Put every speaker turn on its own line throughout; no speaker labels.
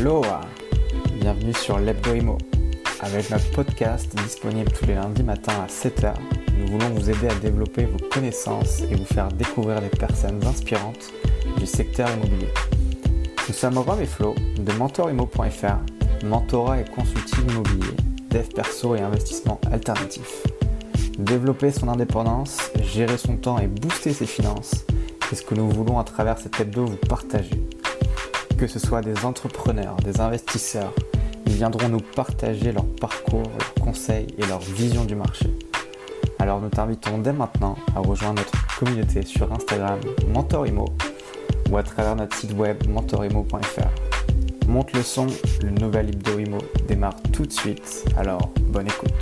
Aloha Bienvenue sur l'Hebdo Imo. Avec notre podcast disponible tous les lundis matins à 7h, nous voulons vous aider à développer vos connaissances et vous faire découvrir des personnes inspirantes du secteur immobilier. Nous sommes Rob et Flo de mentorimo.fr, mentorat et consulting immobilier, dev perso et investissement alternatif. Développer son indépendance, gérer son temps et booster ses finances, c'est ce que nous voulons à travers cet hebdo vous partager. Que ce soit des entrepreneurs, des investisseurs, ils viendront nous partager leur parcours, leurs conseils et leur vision du marché. Alors nous t'invitons dès maintenant à rejoindre notre communauté sur Instagram Mentorimo ou à travers notre site web mentorimo.fr. Monte le son, le nouvel Hebdo Imo démarre tout de suite, alors bonne écoute.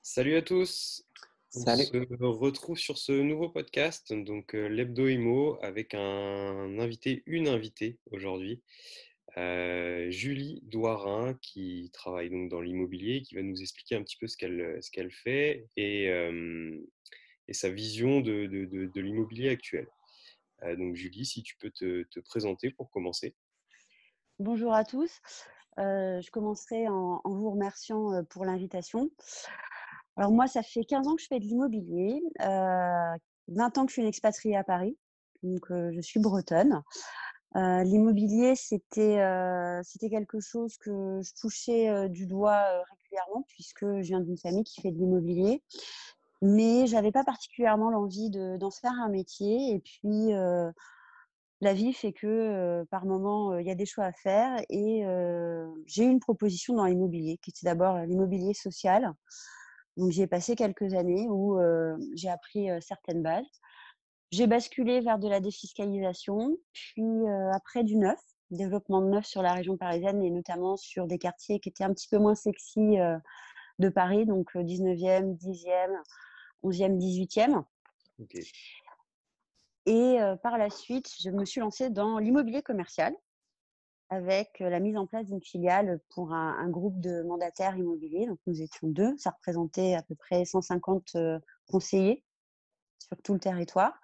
Salut à tous.
Salut.
On se retrouve sur ce nouveau podcast, donc euh, l'Hebdo Imo, avec un invité, une invitée aujourd'hui, euh, Julie Douarin, qui travaille donc dans l'immobilier, qui va nous expliquer un petit peu ce qu'elle ce qu'elle fait et, euh, et sa vision de, de, de, de l'immobilier actuel. Euh, donc Julie, si tu peux te, te présenter pour commencer.
Bonjour à tous. Euh, je commencerai en, en vous remerciant euh, pour l'invitation. Alors moi, ça fait 15 ans que je fais de l'immobilier, euh, 20 ans que je suis une expatriée à Paris, donc euh, je suis bretonne. Euh, l'immobilier, c'était euh, quelque chose que je touchais euh, du doigt euh, régulièrement puisque je viens d'une famille qui fait de l'immobilier, mais j'avais pas particulièrement l'envie de- d'en faire un métier. Et puis euh, la vie fait que euh, par moment euh, il y a des choix à faire et euh, j'ai eu une proposition dans l'immobilier qui était d'abord l'immobilier social. Donc j'y ai passé quelques années où euh, j'ai appris euh, certaines bases. J'ai basculé vers de la défiscalisation, puis euh, après du neuf, développement de neuf sur la région parisienne et notamment sur des quartiers qui étaient un petit peu moins sexy de Paris, donc euh, 19e, 10e, 11e, 18e.
Ok.
Et euh, par la suite, je me suis lancée dans l'immobilier commercial avec la mise en place d'une filiale pour un, un groupe de mandataires immobiliers. Donc nous étions deux, ça représentait à peu près 150 euh, conseillers sur tout le territoire.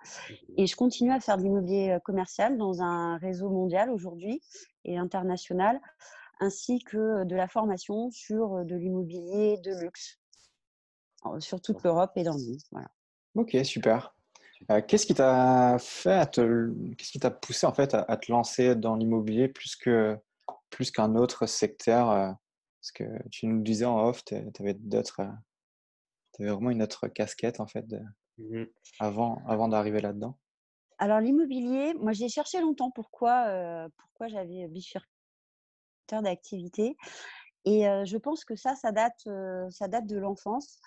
Et je continue à faire de l'immobilier commercial dans un réseau mondial aujourd'hui et international, ainsi que de la formation sur de l'immobilier de luxe sur toute l'Europe et dans le monde. Voilà.
Ok, super. Euh, qu'est-ce qui t'a fait te, qu'est-ce qui t'a poussé en fait à, à te lancer dans l'immobilier plus que plus qu'un autre secteur euh, Parce que tu nous disais en off, tu avais d'autres, euh, t'avais vraiment une autre casquette en fait de-
Mhm.
avant avant d'arriver là-dedans.
Alors l'immobilier, moi j'ai cherché longtemps pourquoi, euh, pourquoi j'avais bifurqué d'activité? Et euh, je pense que ça, ça date, euh, ça date de l'enfance.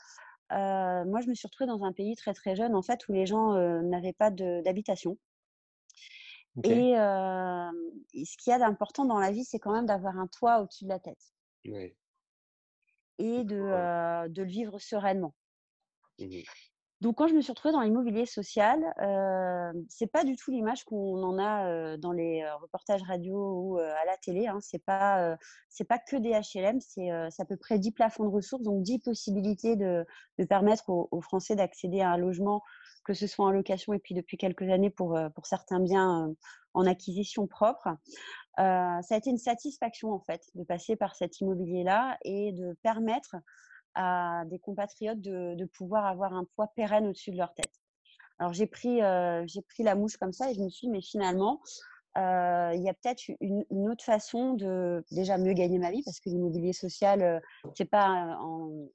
Euh, moi, je me suis retrouvée dans un pays très très jeune, en fait, où les gens euh, n'avaient pas d'habitation. Et, euh, et ce qu'il y a d'important dans la vie, c'est quand même d'avoir un toit au-dessus de la tête et de, le vivre sereinement.
Mhm.
Donc, quand je me suis retrouvée dans l'immobilier social, euh, c'est pas du tout l'image qu'on en a euh, dans les euh, reportages radio ou euh, à la télé. Hein. C'est pas, c'est pas que des HLM, c'est à peu près 10 plafonds de ressources, donc 10 possibilités de, permettre aux, aux Français d'accéder à un logement, que ce soit en location et puis depuis quelques années pour, pour certains biens en acquisition propre. Ça a été une satisfaction en fait de passer par cet immobilier-là et de permettre à des compatriotes de, pouvoir avoir un poids pérenne au-dessus de leur tête. Alors j'ai pris, euh, pris la mouche comme ça et je me suis dit, mais finalement, euh, il y a peut-être une, autre façon de déjà mieux gagner ma vie parce que l'immobilier social, euh, c'est pas,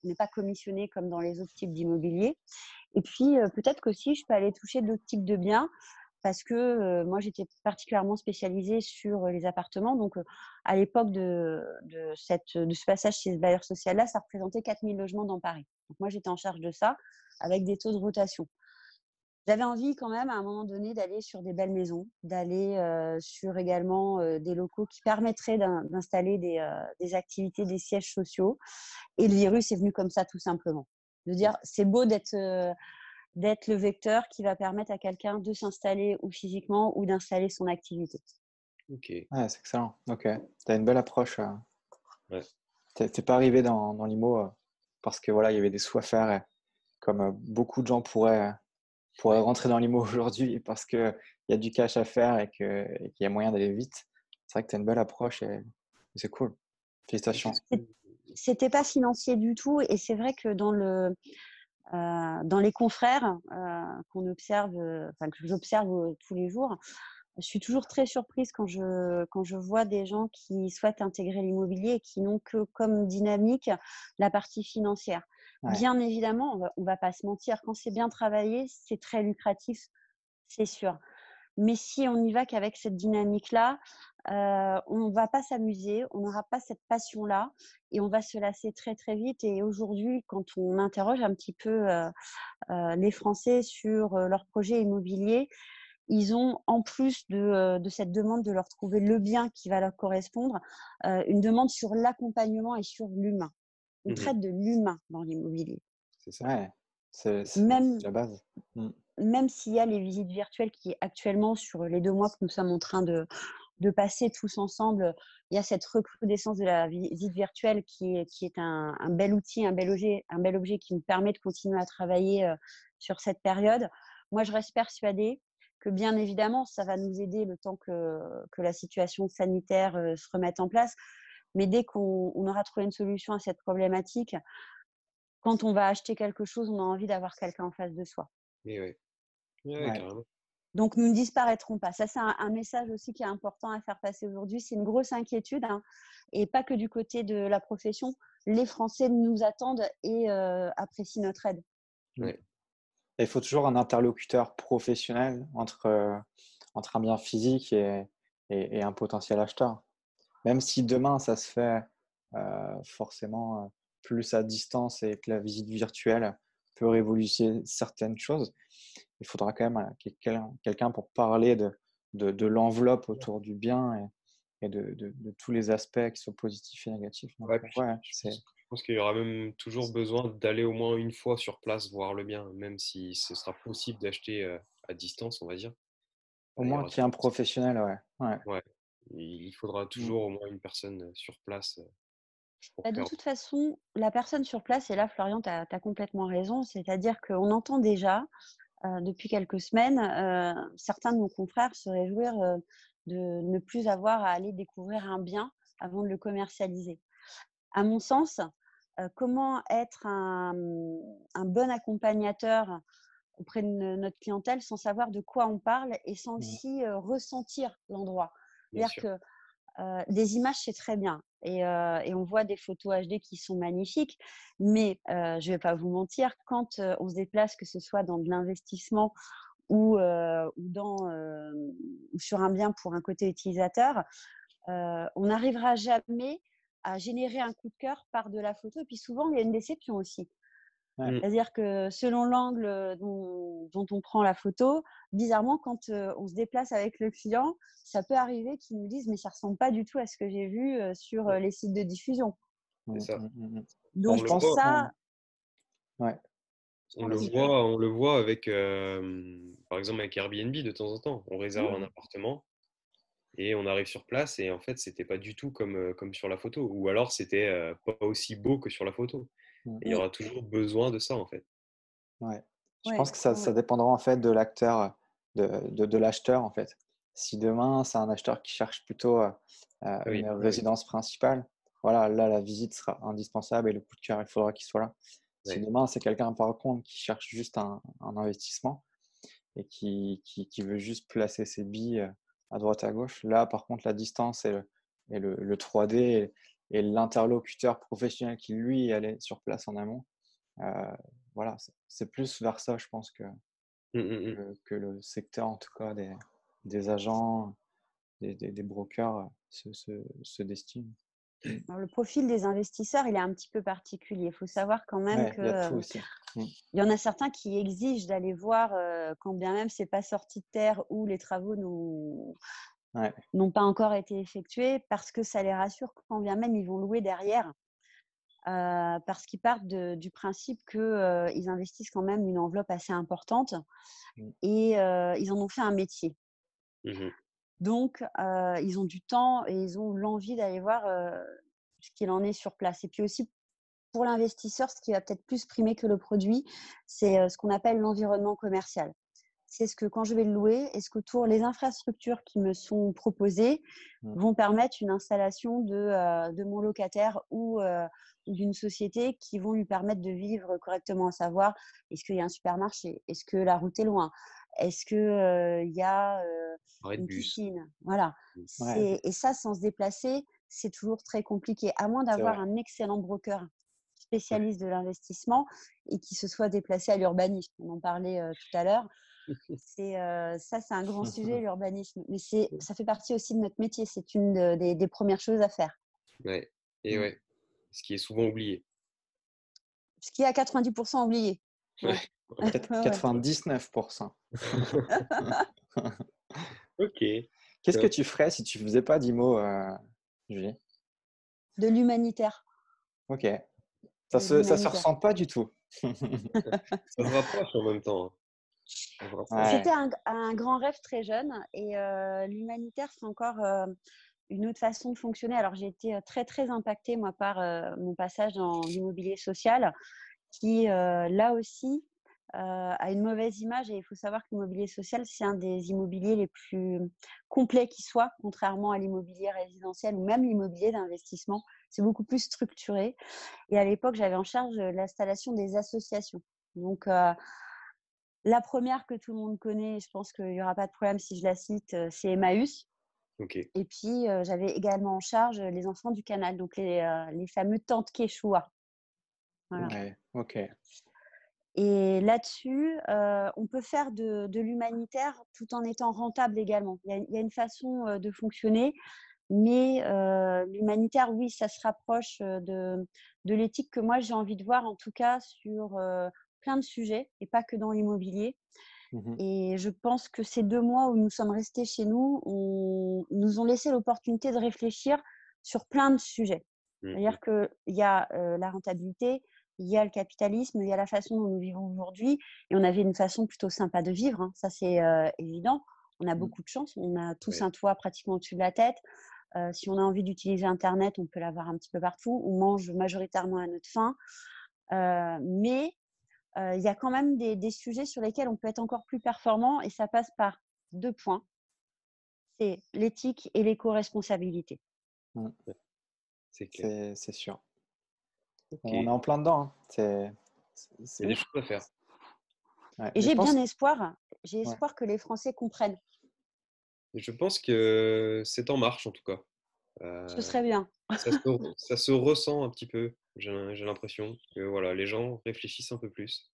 n'est pas commissionné comme dans les autres types d'immobilier. Et puis peut-être qu'aussi je peux aller toucher d'autres types de biens parce que moi j'étais particulièrement spécialisée sur les appartements. Donc à l'époque de, de, cette, de ce passage chez ce bailleur social-là, ça représentait 4000 logements dans Paris. Donc moi j'étais en charge de ça avec des taux de rotation. J'avais envie quand même à un moment donné d'aller sur des belles maisons, d'aller sur également des locaux qui permettraient d'in- d'installer des, des activités, des sièges sociaux. Et le virus est venu comme ça tout simplement. De dire c'est beau d'être d'être le vecteur qui va permettre à quelqu'un de s'installer ou physiquement ou d'installer son activité.
Ok.
Ouais, c'est excellent. Ok. Tu as une belle approche. euh.
Ouais.
T'es t'es pas arrivé dans, dans l'IMO euh, parce que voilà, il y avait des sous à faire, et comme euh, beaucoup de gens pourraient, pourrait rentrer dans l'IMO aujourd'hui parce qu'il y a du cash à faire et qu'il y a moyen d'aller vite. C'est vrai que tu as une belle approche et c'est cool. Félicitations.
C'était pas financier du tout et c'est vrai que dans le euh, dans les confrères euh, qu'on observe, enfin que j'observe tous les jours, je suis toujours très surprise quand je, quand je vois des gens qui souhaitent intégrer l'immobilier et qui n'ont que comme dynamique la partie financière. Bien évidemment, on ne va pas se mentir, quand c'est bien travaillé, c'est très lucratif, c'est sûr. Mais si on n'y va qu'avec cette dynamique-là, euh, on ne va pas s'amuser, on n'aura pas cette passion-là et on va se lasser très très vite. Et aujourd'hui, quand on interroge un petit peu euh, euh, les Français sur leur projet immobilier, ils ont, en plus de, cette demande de leur trouver le bien qui va leur correspondre, une demande sur l'accompagnement et sur l'humain. On mmh traite de l'humain dans l'immobilier.
C'est ça. c'est la base.
Mmh. Même s'il y a les visites virtuelles qui, actuellement, sur les deux mois que nous sommes en train de, de passer tous ensemble, il y a cette recrudescence de la visite virtuelle qui est, qui est un, bel outil, un bel, objet, un bel objet qui nous permet de continuer à travailler sur cette période. Moi, je reste persuadée que bien évidemment, ça va nous aider le temps que, que la situation sanitaire euh, se remette en place. Mais dès qu'on aura trouvé une solution à cette problématique, quand on va acheter quelque chose, on a envie d'avoir quelqu'un en face de soi.
oui.
Donc, nous ne disparaîtrons pas. Ça, c'est un, message aussi qui est important à faire passer aujourd'hui. C'est une grosse inquiétude, hein, et pas que du côté de la profession. Les Français nous attendent et euh, apprécient notre aide.
Oui il faut toujours un interlocuteur professionnel entre, euh, entre un bien physique et, et, un potentiel acheteur. Même si demain, ça se fait euh, forcément plus à distance et que la visite virtuelle peut révolutionner certaines choses, il faudra quand même quelqu'un pour parler de, de, de l'enveloppe autour du bien et, de, de, tous les aspects qui sont positifs et négatifs.
ouais, je pense qu'il y aura même toujours besoin d'aller au moins une fois sur place voir le bien, même si ce sera possible d'acheter euh, à distance, on va dire.
Au moins qu'il y ait un professionnel, ouais.
ouais. Il faudra mmh. toujours au moins une personne euh, sur place. Euh,
bah, de toute façon, la personne sur place, et là, Florian, tu as, complètement raison, c'est-à-dire qu'on entend déjà depuis quelques semaines certains de nos confrères se réjouir de ne plus avoir à aller découvrir un bien avant de le commercialiser. À mon sens, comment être un, bon accompagnateur auprès de notre clientèle sans savoir de quoi on parle et sans mmh. aussi ressentir l'endroit? C'est-à-dire que des images, c'est très bien. Et, on voit des photos HD qui sont magnifiques. Mais je ne vais pas vous mentir, quand on se déplace, que ce soit dans de l'investissement ou sur un bien pour un côté utilisateur, on n'arrivera jamais à générer un coup de cœur par de la photo. Et puis souvent, il y a une déception aussi. Mmh. C'est-à-dire que selon l'angle dont, on prend la photo, bizarrement, quand on se déplace avec le client, ça peut arriver qu'ils nous disent mais ça ressemble pas du tout à ce que j'ai vu sur les sites de diffusion.
C'est ça. Mmh,
mmh, Donc je pense ça.
Ouais.
On le, voit, on le voit avec, par exemple, avec Airbnb de temps en temps. On réserve un appartement et on arrive sur place et en fait, c'était pas du tout comme, euh, comme sur la photo. Ou alors, c'était euh, pas aussi beau que sur la photo. Mmh. il y aura toujours besoin de ça, en fait.
Ouais. Je pense que ça, ça, dépendra en fait de l'acteur, de, de, de l'acheteur, en fait. Si demain, c'est un acheteur qui cherche plutôt euh, une résidence principale, voilà, là, la visite sera indispensable et le coup de cœur, il faudra qu'il soit là. Si demain, c'est quelqu'un, par contre, qui cherche juste un, un investissement et qui, qui, qui, veut juste placer ses billes à droite à gauche. Là, par contre, la distance et le, le, 3D et, l'interlocuteur professionnel qui, lui, allait sur place en amont, euh, voilà, c'est plus vers ça, je pense, que, mmh, mmh, mmh. que, le secteur, en tout cas, des, des agents, des, des, brokers se, se, se destine.
le profil des investisseurs, il est un petit peu particulier. Il faut savoir quand même que euh, il y en a certains qui exigent d'aller voir, euh, quand bien même c'est pas sorti de terre ou les travaux n'ont pas encore été effectués, parce que ça les rassure quand bien même ils vont louer derrière, euh, parce qu'ils partent du principe qu'ils investissent quand même une enveloppe assez importante mmh. et ils en ont fait un métier. Mmh donc, ils ont du temps et ils ont l'envie d'aller voir ce qu'il en est sur place. Et puis aussi, pour l'investisseur, ce qui va peut-être plus primer que le produit, c'est ce qu'on appelle l'environnement commercial. C'est ce que quand je vais le louer, est-ce qu'autour les infrastructures qui me sont proposées mmh. vont permettre une installation de, de mon locataire ou d'une société qui vont lui permettre de vivre correctement, à savoir est-ce qu'il y a un supermarché, est-ce que la route est loin, est-ce qu'il il y a une piscine, voilà. Mmh. Et ça, sans se déplacer, c'est toujours très compliqué, à moins d'avoir un excellent broker spécialiste de l'investissement et qui se soit déplacé à l'urbanisme. On en parlait tout à l'heure. C'est ça, c'est un grand sujet l'urbanisme, mais c'est ça fait partie aussi de notre métier. C'est une des, premières choses à faire.
Ouais. Et mmh. ouais, ce qui est souvent oublié.
Ce qui est à 90% oublié.
Ouais. 99%.
ok.
Qu'est-ce que tu ferais si tu faisais pas d'IMO, Julie?
De l'humanitaire.
Ok. Ça se, ça se ressent pas du tout.
ça se rapproche en même temps.
C'était un, grand rêve très jeune et l'humanitaire, c'est encore une autre façon de fonctionner. Alors, j'ai été très, très impactée, moi, par mon passage dans l'immobilier social qui, là aussi, a une mauvaise image. Et il faut savoir que l'immobilier social, c'est un des immobiliers les plus complets qui soit, contrairement à l'immobilier résidentiel ou même l'immobilier d'investissement. C'est beaucoup plus structuré. Et à l'époque, j'avais en charge l'installation des associations. Donc, la première que tout le monde connaît, je pense qu'il n'y aura pas de problème si je la cite, c'est Emmaüs. Et puis, j'avais également en charge les enfants du canal, donc les, les fameux tantes Quechua.
Voilà. ok.
Et là-dessus, on peut faire de, l'humanitaire tout en étant rentable également. Il y a, une façon de fonctionner, mais l'humanitaire, oui, ça se rapproche de, de l'éthique que moi j'ai envie de voir, en tout cas sur plein de sujets et pas que dans l'immobilier. Mmh et je pense que ces deux mois où nous sommes restés chez nous on, nous ont laissé l'opportunité de réfléchir sur plein de sujets. Mmh C'est-à-dire qu'il y a la rentabilité, il y a le capitalisme, il y a la façon dont nous vivons aujourd'hui. Et on avait une façon plutôt sympa de vivre, hein. ça c'est évident. On a mmh. beaucoup de chance, on a tous un toit pratiquement au-dessus de la tête. si on a envie d'utiliser Internet, on peut l'avoir un petit peu partout. On mange majoritairement à notre faim. mais il y a quand même des, sujets sur lesquels on peut être encore plus performant et ça passe par deux points. C'est l'éthique et l'éco-responsabilité.
Mmh. C'est sûr. On est en plein dedans. Hein.
C'est des choses à faire.
et j'ai bien espoir, j'ai espoir que les Français comprennent.
Je pense que c'est en marche en tout cas.
Ce serait bien.
Ça se ressent un petit peu. J'ai l'impression que voilà, les gens réfléchissent un peu plus.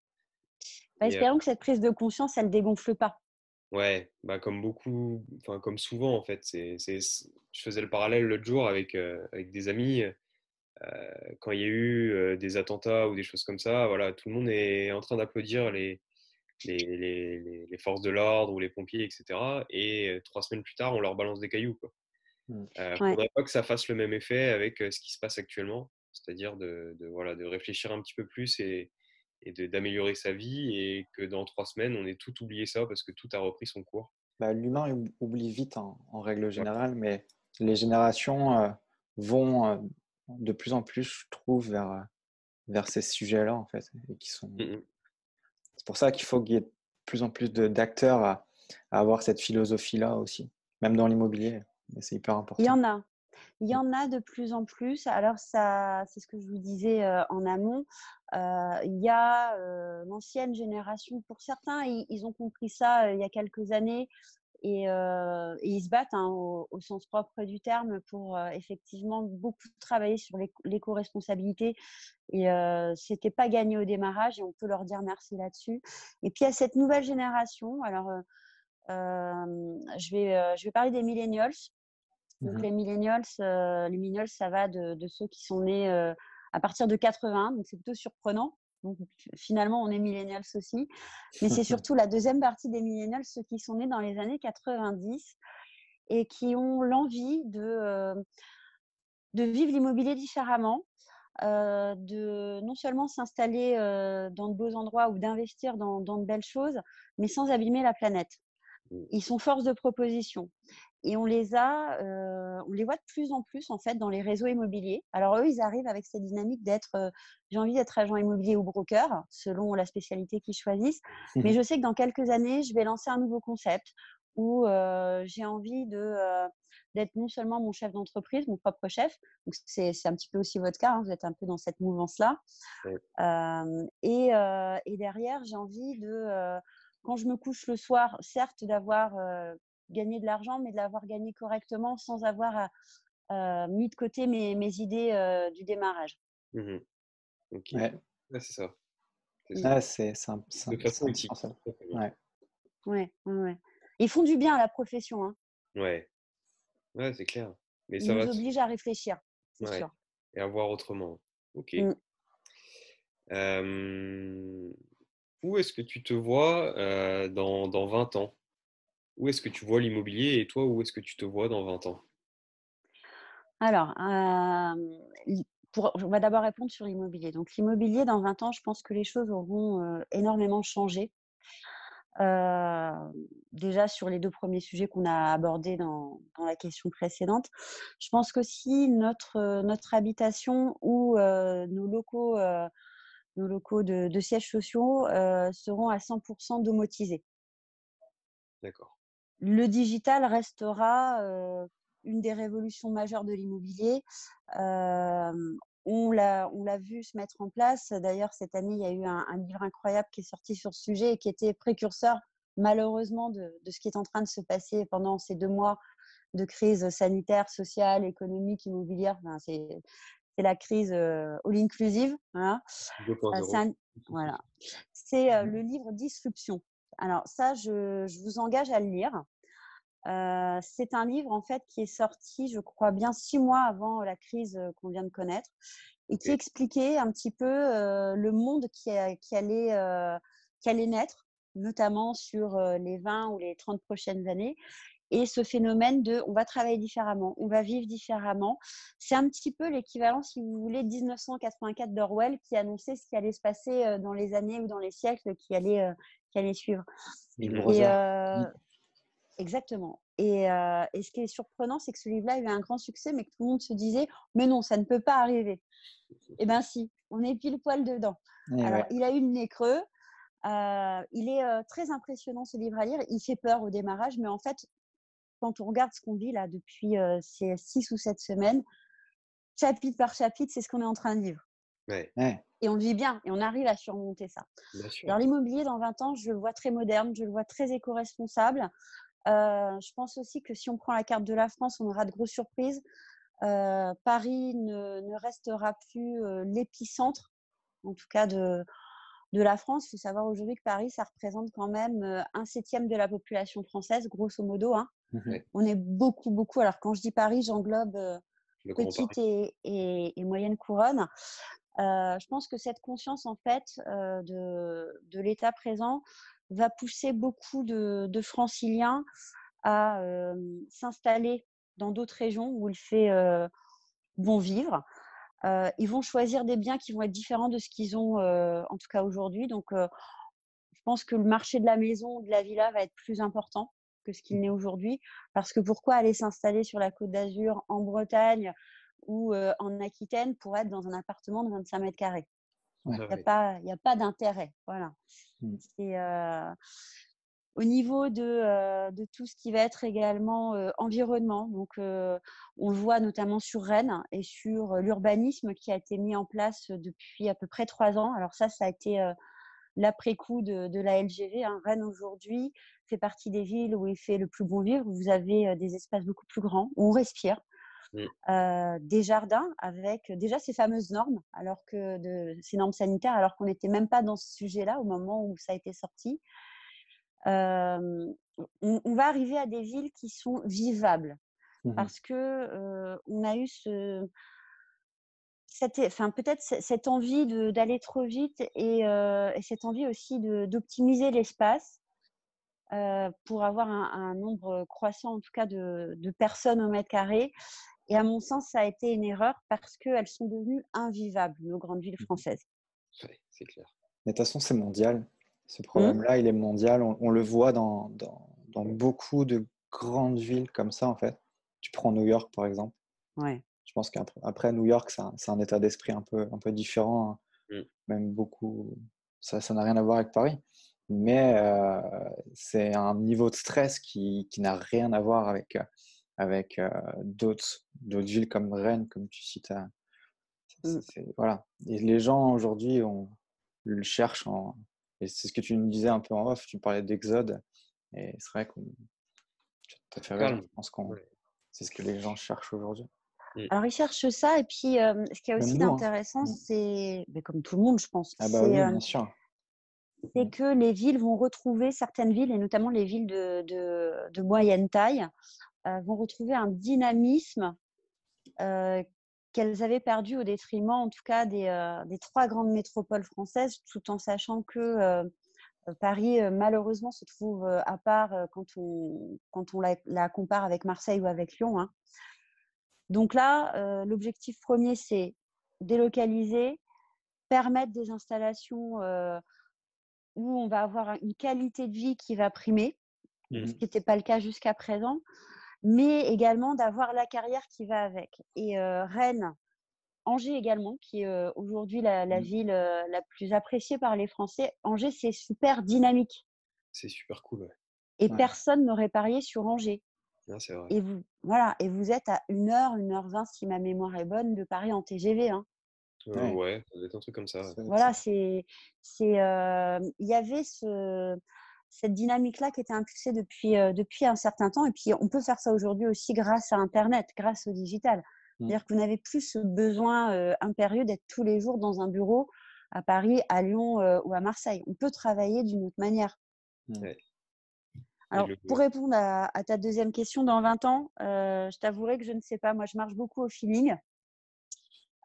Bah, espérons que cette prise de conscience, elle dégonfle pas.
Ouais, bah comme beaucoup, enfin comme souvent en fait. C'est, je faisais le parallèle l'autre jour avec, avec des amis. quand il y a eu des attentats ou des choses comme ça, voilà, tout le monde est en train d'applaudir les, les, les, les, forces de l'ordre ou les pompiers, etc. Et trois semaines plus tard, on leur balance des cailloux. Quoi. Il mmh. ne faudrait pas que ça fasse le même effet avec ce qui se passe actuellement c'est-à-dire de, voilà, de réfléchir un petit peu plus et, et d'améliorer sa vie et que dans trois semaines, on ait tout oublié ça parce que tout a repris son cours.
Bah, L'humain oublie vite en, règle générale, mais les générations euh, vont euh, de plus en plus, je trouve, vers, euh, vers ces sujets-là, en fait. Et qui sont... Mmh C'est pour ça qu'il faut qu'il y ait de plus en plus d'acteurs à, à, avoir cette philosophie-là aussi, même dans l'immobilier. C'est hyper important.
Il y en a. Il y en a de plus en plus. Alors, ça, c'est ce que je vous disais en amont. il y a l'ancienne génération, pour certains, ils, ont compris ça il y a quelques années et, ils se battent hein, au, sens propre du terme pour effectivement beaucoup travailler sur l'éco-responsabilité. Et c'était pas gagné au démarrage et on peut leur dire merci là-dessus. Et puis, il y a cette nouvelle génération. Alors, je, vais, je vais parler des millennials. Donc, mmh les millennials, euh, les millennials, ça va de, ceux qui sont nés euh, à partir de 80, donc c'est plutôt surprenant. Donc, finalement, on est millennials aussi. Mais c'est surtout la deuxième partie des millennials, ceux qui sont nés dans les années 90 et qui ont l'envie de, euh, de vivre l'immobilier différemment, de non seulement s'installer dans de beaux endroits ou d'investir dans, dans, de belles choses, mais sans abîmer la planète. Mmh. Ils sont force de proposition. Et on les a, euh, on les voit de plus en plus en fait dans les réseaux immobiliers. Alors eux, ils arrivent avec cette dynamique d'être, euh, j'ai envie d'être agent immobilier ou broker, selon la spécialité qu'ils choisissent. Mais je sais que dans quelques années, je vais lancer un nouveau concept où euh, j'ai envie de d'être non seulement mon chef d'entreprise, mon propre chef. Donc c'est, un petit peu aussi votre cas. Hein, vous êtes un peu dans cette mouvance-là. et, et, derrière, j'ai envie de quand je me couche le soir, certes, d'avoir gagné de l'argent, mais de l'avoir gagné correctement sans avoir mis de côté mes, idées du démarrage.
Mmh ok. Ouais. c'est ça.
C'est ça.
Ah, c'est de façon éthique.
Ouais. Ouais, ouais. Ils font du bien à la profession. Hein.
Ouais. Ouais, c'est clair.
Mais ça Ils nous obligent à réfléchir, c'est sûr.
Et à voir autrement. Ok. Mmh. Où est-ce que tu te vois dans, dans 20 ans? Où est-ce que tu vois l'immobilier et toi, où est-ce que tu te vois dans 20 ans?
Alors, pour, on va d'abord répondre sur l'immobilier. Donc, l'immobilier, dans 20 ans, je pense que les choses auront énormément changé. déjà sur les deux premiers sujets qu'on a abordés dans, dans, la question précédente. Je pense qu'aussi notre, notre habitation ou nos locaux nos locaux de, sièges sociaux seront à 100% domotisés.
D'accord.
Le digital restera une des révolutions majeures de l'immobilier. On l'a vu se mettre en place. D'ailleurs, cette année, il y a eu un, livre incroyable qui est sorti sur ce sujet et qui était précurseur, malheureusement, de, ce qui est en train de se passer pendant ces deux mois de crise sanitaire, sociale, économique, immobilière. Enfin, c'est la crise all inclusive. Voilà. C'est mmh le livre Disruption. Alors ça, je, vous engage à le lire. c'est un livre en fait qui est sorti, je crois bien six mois avant la crise qu'on vient de connaître, et qui expliquait un petit peu le monde qui, qui, allait, qui allait naître, notamment sur les 20 ou les 30 prochaines années, et ce phénomène de on va travailler différemment, on va vivre différemment. C'est un petit peu l'équivalent, si vous voulez, 1984 d'Orwell qui annonçait ce qui allait se passer euh, dans les années ou dans les siècles qui allaient, euh, qui allaient suivre. Et, euh, exactement. Et, et, ce qui est surprenant, c'est que ce livre-là a eu un grand succès, mais que tout le monde se disait mais non, ça ne peut pas arriver. Eh bien, si, on est pile poil dedans. Alors, il a eu le nez creux. il est très impressionnant ce livre à lire. Il fait peur au démarrage, mais en fait, quand on regarde ce qu'on vit là depuis ces six ou sept semaines, chapitre par chapitre, c'est ce qu'on est en train de vivre. Et on le vit bien et on arrive à surmonter ça. Alors l'immobilier, dans 20 ans, je le vois très moderne, je le vois très éco-responsable. je pense aussi que si on prend la carte de la France, on aura de grosses surprises. Paris ne, ne, restera plus l'épicentre, en tout cas de, de la France. Il faut savoir aujourd'hui que Paris, ça représente quand même un septième de la population française, grosso modo. Hein. Mmh on est beaucoup, beaucoup. Alors, quand je dis Paris, j'englobe petite et, moyenne couronne. Je pense que cette conscience, en fait, de, l'état présent va pousser beaucoup de, franciliens à s'installer dans d'autres régions où il fait bon vivre. ils vont choisir des biens qui vont être différents de ce qu'ils ont, en tout cas aujourd'hui. Donc, je pense que le marché de la maison, de la villa va être plus important ce qu'il n'est aujourd'hui. Parce que pourquoi aller s'installer sur la côte d'Azur, en Bretagne ou en Aquitaine pour être dans un appartement de 25 mètres carrés Il n'y a, pas, a pas d'intérêt. Voilà. Mmh. au niveau de, de, tout ce qui va être également environnement. Donc, on le voit notamment sur Rennes et sur l'urbanisme qui a été mis en place depuis à peu près trois ans. Alors ça, ça a été l'après-coup de, la LGV. Hein. Rennes aujourd'hui fait partie des villes où il fait le plus bon vivre. Vous avez des espaces beaucoup plus grands où on respire. Mmh. des jardins avec déjà ces fameuses normes, alors que de, ces normes sanitaires, alors qu'on n'était même pas dans ce sujet-là au moment où ça a été sorti. on, va arriver à des villes qui sont vivables mmh parce que on a eu ce, enfin, peut-être cette envie d'aller trop vite et, cette envie aussi d'optimiser l'espace pour avoir un, nombre croissant, en tout cas, de, personnes au mètre carré. Et à mon sens, ça a été une erreur parce qu'elles sont devenues invivables, nos grandes villes mmh françaises.
Oui, c'est clair.
Mais de toute façon, c'est mondial. Ce mmh. problème-là, il est mondial. On, le voit dans, dans beaucoup de grandes villes comme ça, en fait. Tu prends New York, par exemple.
Ouais.
Je pense qu'après New York, c'est un, un, état d'esprit un peu, un peu différent. Hein.
Mm.
Même beaucoup. Ça n'a rien à voir avec Paris. Mais euh, c'est un niveau de stress qui, qui n'a rien à voir avec, euh, avec euh, d'autres villes comme Rennes, comme tu cites.
Mm.
Voilà. Et les gens aujourd'hui le cherchent. En, et c'est ce que tu nous disais un peu en off. Tu parlais d'exode. Et c'est vrai qu'on. Tu as fait Je pense qu'on. C'est ce que les gens cherchent aujourd'hui.
Mm. Alors, ils cherchent ça. Et puis, euh, ce qui est aussi hein. intéressant, mm. c'est, comme tout le monde, je pense,
ah bah oui,
euh,
bien sûr.
c'est que les villes vont retrouver, certaines villes, et notamment les villes de, de, de moyenne taille, vont retrouver un dynamisme qu'elles avaient perdu au détriment, en tout cas, des, des, trois grandes métropoles françaises, tout en sachant que Paris, malheureusement, se trouve à part quand on, quand on la, la, compare avec Marseille ou avec Lyon. Hein. Donc là, euh, l'objectif premier, c'est délocaliser, permettre des installations euh, où on va avoir une qualité de vie qui va primer, ce mmh. qui n'était pas le cas jusqu'à présent, mais également d'avoir la carrière qui va avec. Et euh, Rennes, Angers également, qui est aujourd'hui la, mmh. ville la plus appréciée par les Français. Angers, c'est super dynamique.
C'est super cool.
Et personne n'aurait parié sur Angers.
Et
vous, voilà, et vous êtes à 1h, 1h20, si ma mémoire est bonne, de Paris en TGV. Hein.
ouais. ça doit être un truc comme ça.
Voilà, c'est. Il y avait ce, cette dynamique-là qui était impulsée depuis, depuis un certain temps. Et puis, on peut faire ça aujourd'hui aussi grâce à Internet, grâce au digital. Mmh. C'est-à-dire que vous n'avez plus ce besoin impérieux d'être tous les jours dans un bureau à Paris, à Lyon ou à Marseille. On peut travailler d'une autre manière.
Mmh.
Alors, pour répondre à, ta deuxième question, dans 20 ans, euh, je t'avouerai que je ne sais pas. Moi, je marche beaucoup au feeling.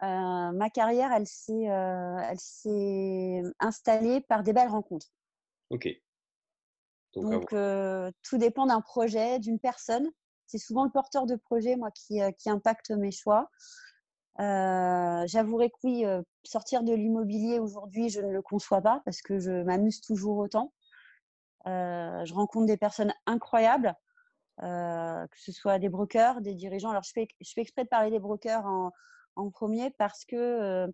Euh, ma carrière, elle s'est, euh, elle s'est installée par des belles rencontres.
Ok.
Donc, tout dépend d'un projet, d'une personne. C'est souvent le porteur de projet, moi, qui, qui impacte mes choix. J'avouerai que oui, sortir de l'immobilier aujourd'hui, je ne le conçois pas parce que je m'amuse toujours autant. Euh, je rencontre des personnes incroyables, que ce soit des brokers, des dirigeants. Alors, je fais, je fais exprès de parler des brokers en, en premier parce que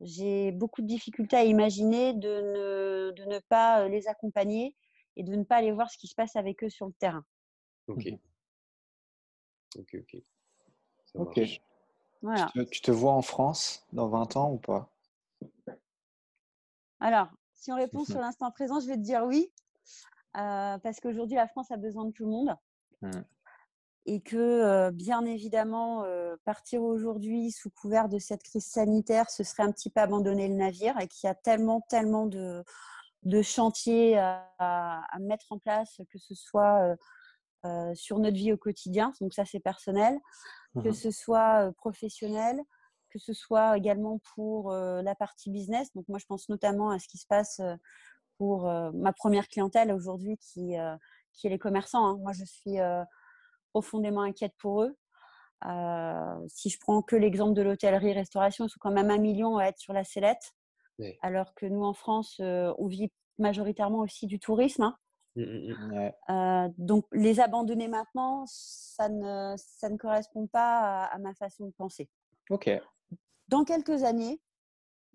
j'ai beaucoup de difficultés à imaginer de ne, de ne, pas les accompagner et de ne pas aller voir ce qui se passe avec eux sur le terrain.
Ok. Ok, ok.
ok. Voilà. Tu, te, tu, te, vois en France dans 20 ans ou pas?
Alors, si on répond sur l'instant présent, je vais te dire oui. Euh, parce qu'aujourd'hui, la France a besoin de tout le monde.
Mmh.
Et que, euh, bien évidemment, euh, partir aujourd'hui sous couvert de cette crise sanitaire, ce serait un petit peu abandonner le navire et qu'il y a tellement, tellement de, de chantiers à, mettre en place, que ce soit sur notre vie au quotidien, donc ça c'est personnel, que mmh ce soit professionnel, que ce soit également pour la partie business. Donc moi je pense notamment à ce qui se passe pour euh, ma première clientèle aujourd'hui qui, euh, qui est les commerçants. Hein. Moi, je suis euh, profondément inquiète pour eux. si je prends que l'exemple de l'hôtellerie-restauration, ils sont quand même un million à être sur la sellette. Alors que nous, en France, on vit majoritairement aussi du tourisme. Hein.
Mmh, mmh,
mmh. donc, les abandonner maintenant, ça ne, ça ne correspond pas à, ma façon de penser.
Ok.
Dans quelques années,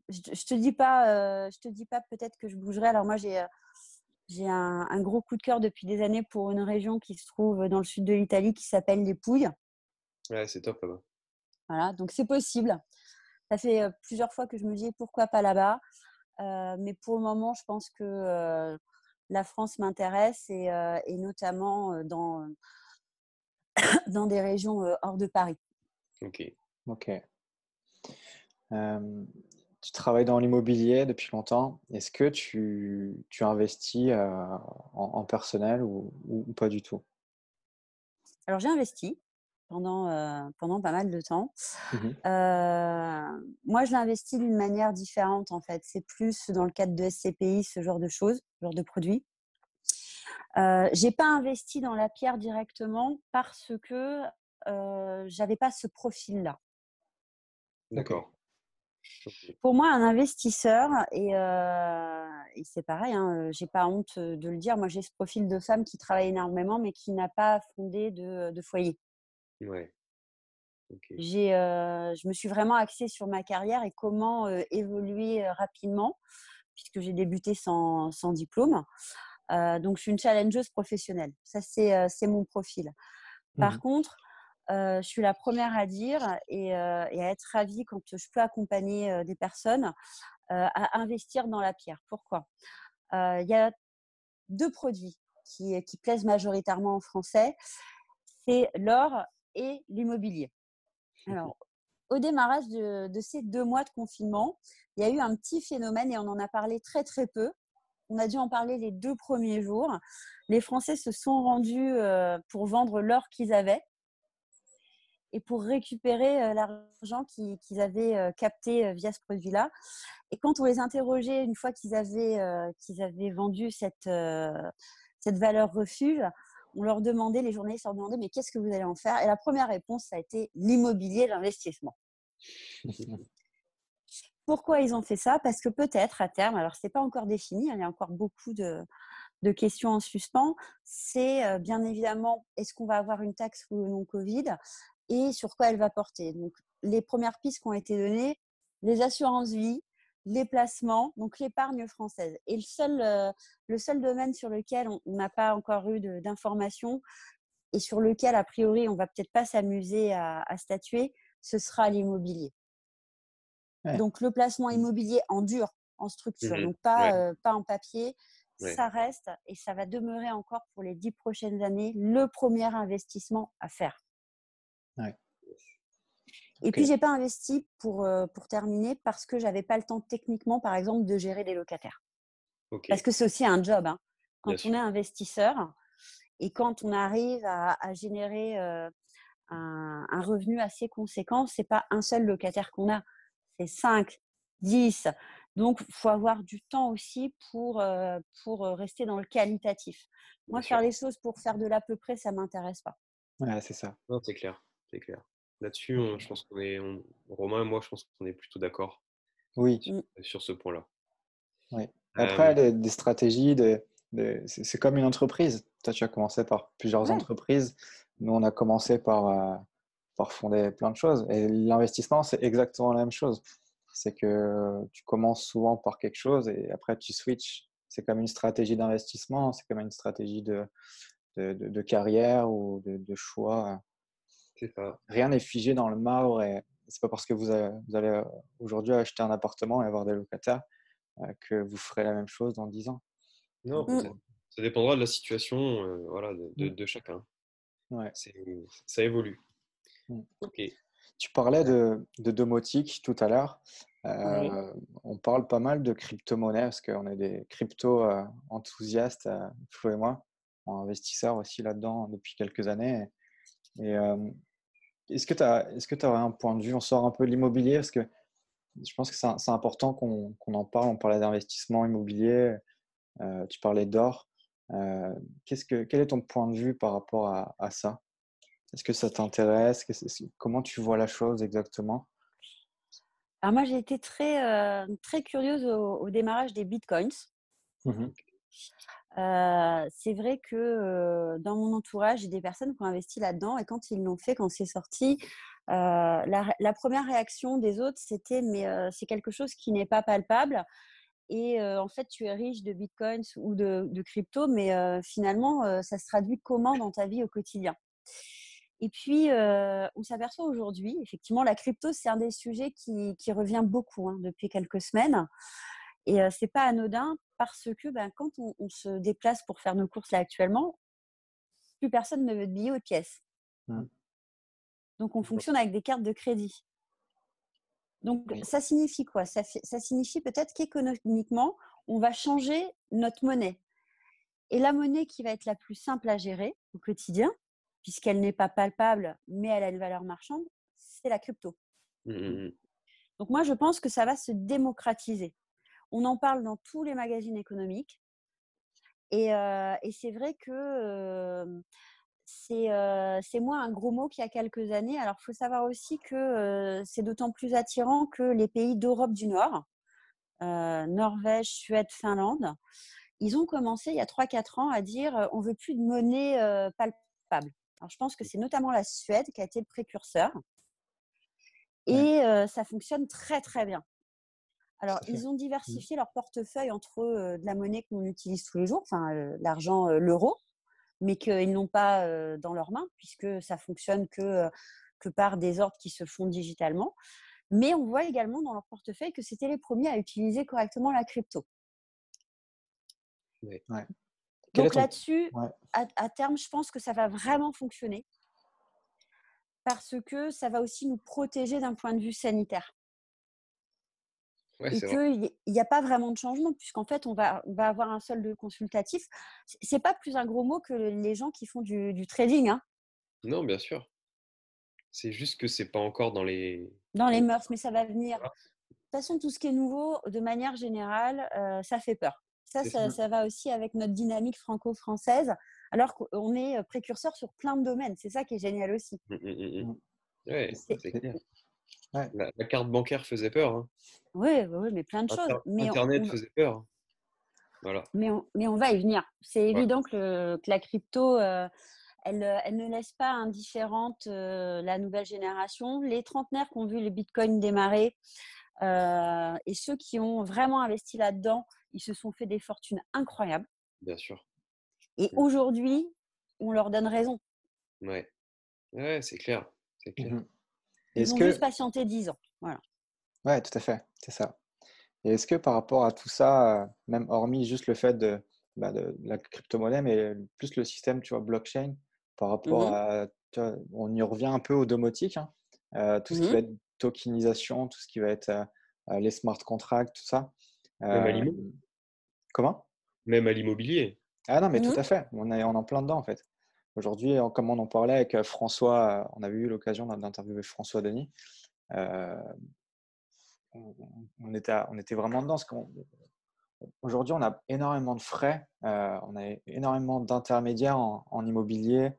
je, ne te dis pas, euh, je te dis pas peut-être que je bougerai. Alors moi j'ai euh, j'ai un, gros coup de cœur depuis des années pour une région qui se trouve dans le sud de l'Italie qui s'appelle les Pouilles.
Ouais, c'est top là-bas.
Voilà, donc c'est possible. Ça fait plusieurs fois que je me dis pourquoi pas là-bas? mais pour le moment, je pense que la France m'intéresse et, et, notamment dans, dans des régions hors de Paris.
Ok.
Ok tu travailles dans l'immobilier depuis longtemps. Est-ce que tu, tu investis en, personnel ou, pas du tout?
Alors, j'ai investi pendant, euh, pendant pas mal de temps. Mmh euh, moi, je l'investis d'une manière différente, en fait. C'est plus dans le cadre de SCPI, ce genre de choses, ce genre de produits. Euh, j'ai pas investi dans la pierre directement parce que j'avais pas ce profil-là.
D'accord.
Pour moi, un investisseur, et, c'est pareil, hein, j'ai pas honte de le dire, moi j'ai ce profil de femme qui travaille énormément mais qui n'a pas fondé de, foyer.
Ouais.
J'ai, je me suis vraiment axée sur ma carrière et comment évoluer rapidement, puisque j'ai débuté sans, sans diplôme. donc, je suis une challengeuse professionnelle. Ça, c'est mon profil. Par mmh contre, je suis la première à dire et, à être ravie quand je peux accompagner des personnes à investir dans la pierre. Pourquoi? Il y a deux produits qui, qui plaisent majoritairement en français. C'est l'or et l'immobilier. Alors, au démarrage de, de, ces deux mois de confinement, il y a eu un petit phénomène et on en a parlé très très peu. On a dû en parler les deux premiers jours. Les Français se sont rendus pour vendre l'or qu'ils avaient et pour récupérer l'argent qu'ils avaient capté via ce produit-là. Et quand on les interrogeait une fois qu'ils avaient, qu'ils avaient vendu cette, cette valeur refuge, on leur demandait, les journalistes leur demandaient, mais qu'est-ce que vous allez en faire? Et la première réponse, ça a été l'immobilier, l'investissement. Pourquoi ils ont fait ça? Parce que peut-être à terme, alors ce n'est pas encore défini, hein, il y a encore beaucoup de, de questions en suspens, c'est bien évidemment, est-ce qu'on va avoir une taxe ou non Covid? Et sur quoi elle va porter? Donc, les premières pistes qui ont été données, les assurances vie, les placements, donc l'épargne française. Et le seul, euh, le seul domaine sur lequel on n'a pas encore eu d'informations et sur lequel, a priori, on va peut-être pas s'amuser à, statuer, ce sera l'immobilier. Donc, le placement mmh. immobilier en dur, en structure, mmh donc pas, euh, pas en papier, ça reste et ça va demeurer encore pour les dix prochaines années le premier investissement à faire. Et puis, j'ai pas investi pour, euh, pour terminer parce que j'avais pas le temps techniquement, par exemple, de gérer des locataires. Parce que c'est aussi un job. Hein. Quand on est investisseur et quand on arrive à, générer euh, un, revenu assez conséquent, c'est pas un seul locataire qu'on a, c'est 5, 10. Donc, il faut avoir du temps aussi pour, euh, pour rester dans le qualitatif. Moi, faire les choses pour faire de l'à peu près, ça m'intéresse pas.
Ouais, c'est ça.
c'est clair c'est clair. Là-dessus, je pense qu'on est, Romain et moi, je pense qu'on est plutôt d'accord.
Oui.
Sur, ce point-là.
Oui. Après, des, stratégies, c'est comme une entreprise. Toi, tu as commencé par plusieurs entreprises. Nous, on a commencé par, euh, par fonder plein de choses. Et l'investissement, c'est exactement la même chose. C'est que tu commences souvent par quelque chose et après, tu switches. C'est comme une stratégie d'investissement, c'est comme une stratégie de, de, de carrière ou de, choix Rien n'est figé dans le marbre et c'est pas parce que vous, allez euh, aujourd'hui acheter un appartement et avoir des locataires euh, que vous ferez la même chose dans 10 ans.
Non, mmh. ça dépendra de la situation euh, voilà, de, de, chacun.
Ouais.
Ça évolue.
Mmh. Ok. Tu parlais de, de domotique tout à l'heure. On parle pas mal de crypto-monnaies parce qu'on est des crypto-enthousiastes, Flo et moi, investisseurs aussi là-dedans depuis quelques années. Et, est-ce que tu est-ce que aurais un point de vue On sort un peu de l'immobilier parce que je pense que c'est important qu'on en parle. On parlait d'investissement immobilier, euh, tu parlais d'or. Euh, qu'est-ce que, quel est ton point de vue par rapport à, ça? Est-ce que ça t'intéresse? Comment tu vois la chose exactement?
Alors moi, j'ai été très, euh, très curieuse au, démarrage des bitcoins. Mmh c'est vrai que dans mon entourage, j'ai des personnes qui ont investi là-dedans et quand ils l'ont fait, quand c'est sorti, la, première réaction des autres, c'était mais c'est quelque chose qui n'est pas palpable. Et en fait, tu es riche de bitcoins ou de, crypto, mais finalement, ça se traduit comment dans ta vie au quotidien? Et puis, on s'aperçoit aujourd'hui, effectivement, la crypto, c'est un des sujets qui, revient beaucoup hein, depuis quelques semaines. Et ce n'est pas anodin parce que ben, quand on, se déplace pour faire nos courses là actuellement, plus personne ne veut de billets aux pièces. Mmh. Donc on fonctionne avec des cartes de crédit. Donc ça signifie quoi? Ça, ça signifie peut-être qu'économiquement, on va changer notre monnaie. Et la monnaie qui va être la plus simple à gérer au quotidien, puisqu'elle n'est pas palpable, mais elle a une valeur marchande, c'est la crypto. Mmh, Donc moi, je pense que ça va se démocratiser. On en parle dans tous les magazines économiques. Et, c'est vrai que c'est moins un gros mot qu'il y a quelques années. Alors, il faut savoir aussi que c'est d'autant plus attirant que les pays d'Europe du Nord, Norvège, Suède, Finlande, ils ont commencé il y a 3-4 ans à dire on veut plus de monnaie palpable. Alors, je pense que c'est notamment la Suède qui a été le précurseur. Et ça fonctionne très, très bien. Alors, ils ont mmh. diversifié leur portefeuille entre de la monnaie qu'on utilise tous les jours, enfin l'argent, l'euro, mais qu'ils n'ont pas dans leurs mains, puisque ça fonctionne que, que par des ordres qui se font digitalement. Mais on voit également dans leur portefeuille que c'était les premiers à utiliser correctement la crypto. Donc là-dessus, à, terme, je pense que ça va vraiment fonctionner parce que ça va aussi nous protéger d'un point de vue sanitaire. Et qu'il n'y a pas vraiment de changement, puisqu'en fait, on va, va avoir un solde consultatif. Ce n'est pas plus un gros mot que les gens qui font du, trading. Hein.
Non, bien sûr. C'est juste que ce n'est pas encore dans les...
Dans les mœurs, mais ça va venir. De toute façon, tout ce qui est nouveau, de manière générale, euh, ça fait peur. Ça, ça, va aussi avec notre dynamique franco-française, alors qu'on est précurseur sur plein de domaines. C'est ça qui est génial aussi. Mmh,
mmh, mmh, oui, c'est clair. La, carte bancaire faisait peur. Hein.
Oui, oui, mais plein de choses. Mais
Internet faisait peur.
Voilà. Mais, on, mais on va y venir. C'est évident que, la crypto, elle, elle, ne laisse pas indifférente la nouvelle génération. Les trentenaires qui ont vu le Bitcoin démarrer et ceux qui ont vraiment investi là-dedans, ils se sont fait des fortunes incroyables.
Bien sûr.
Et mmh. aujourd'hui, on leur donne raison.
Ouais, ouais c'est clair. C'est clair. Mmh
ils ont que... juste patienté 10 ans. Voilà.
Ouais, tout à fait. C'est ça. Et est-ce que par rapport à tout ça, même hormis juste le fait de, bah, de la crypto-monnaie, mais plus le système, tu vois, blockchain, par rapport mmh à, on y revient un peu au domotique, hein, euh, tout ce qui va être tokenisation, tout ce qui va être euh, les smart contracts, tout ça.
Même à euh,
Comment?
Même à l'immobilier.
Ah non, mais tout mmh. à fait. On est, en plein dedans, en fait. Aujourd'hui, comme on en parlait avec euh, François, euh, on avait eu l'occasion d'interviewer François Denis. on, était, on était vraiment dedans. Aujourd'hui, on a énormément de frais, on a énormément d'intermédiaires en, immobilier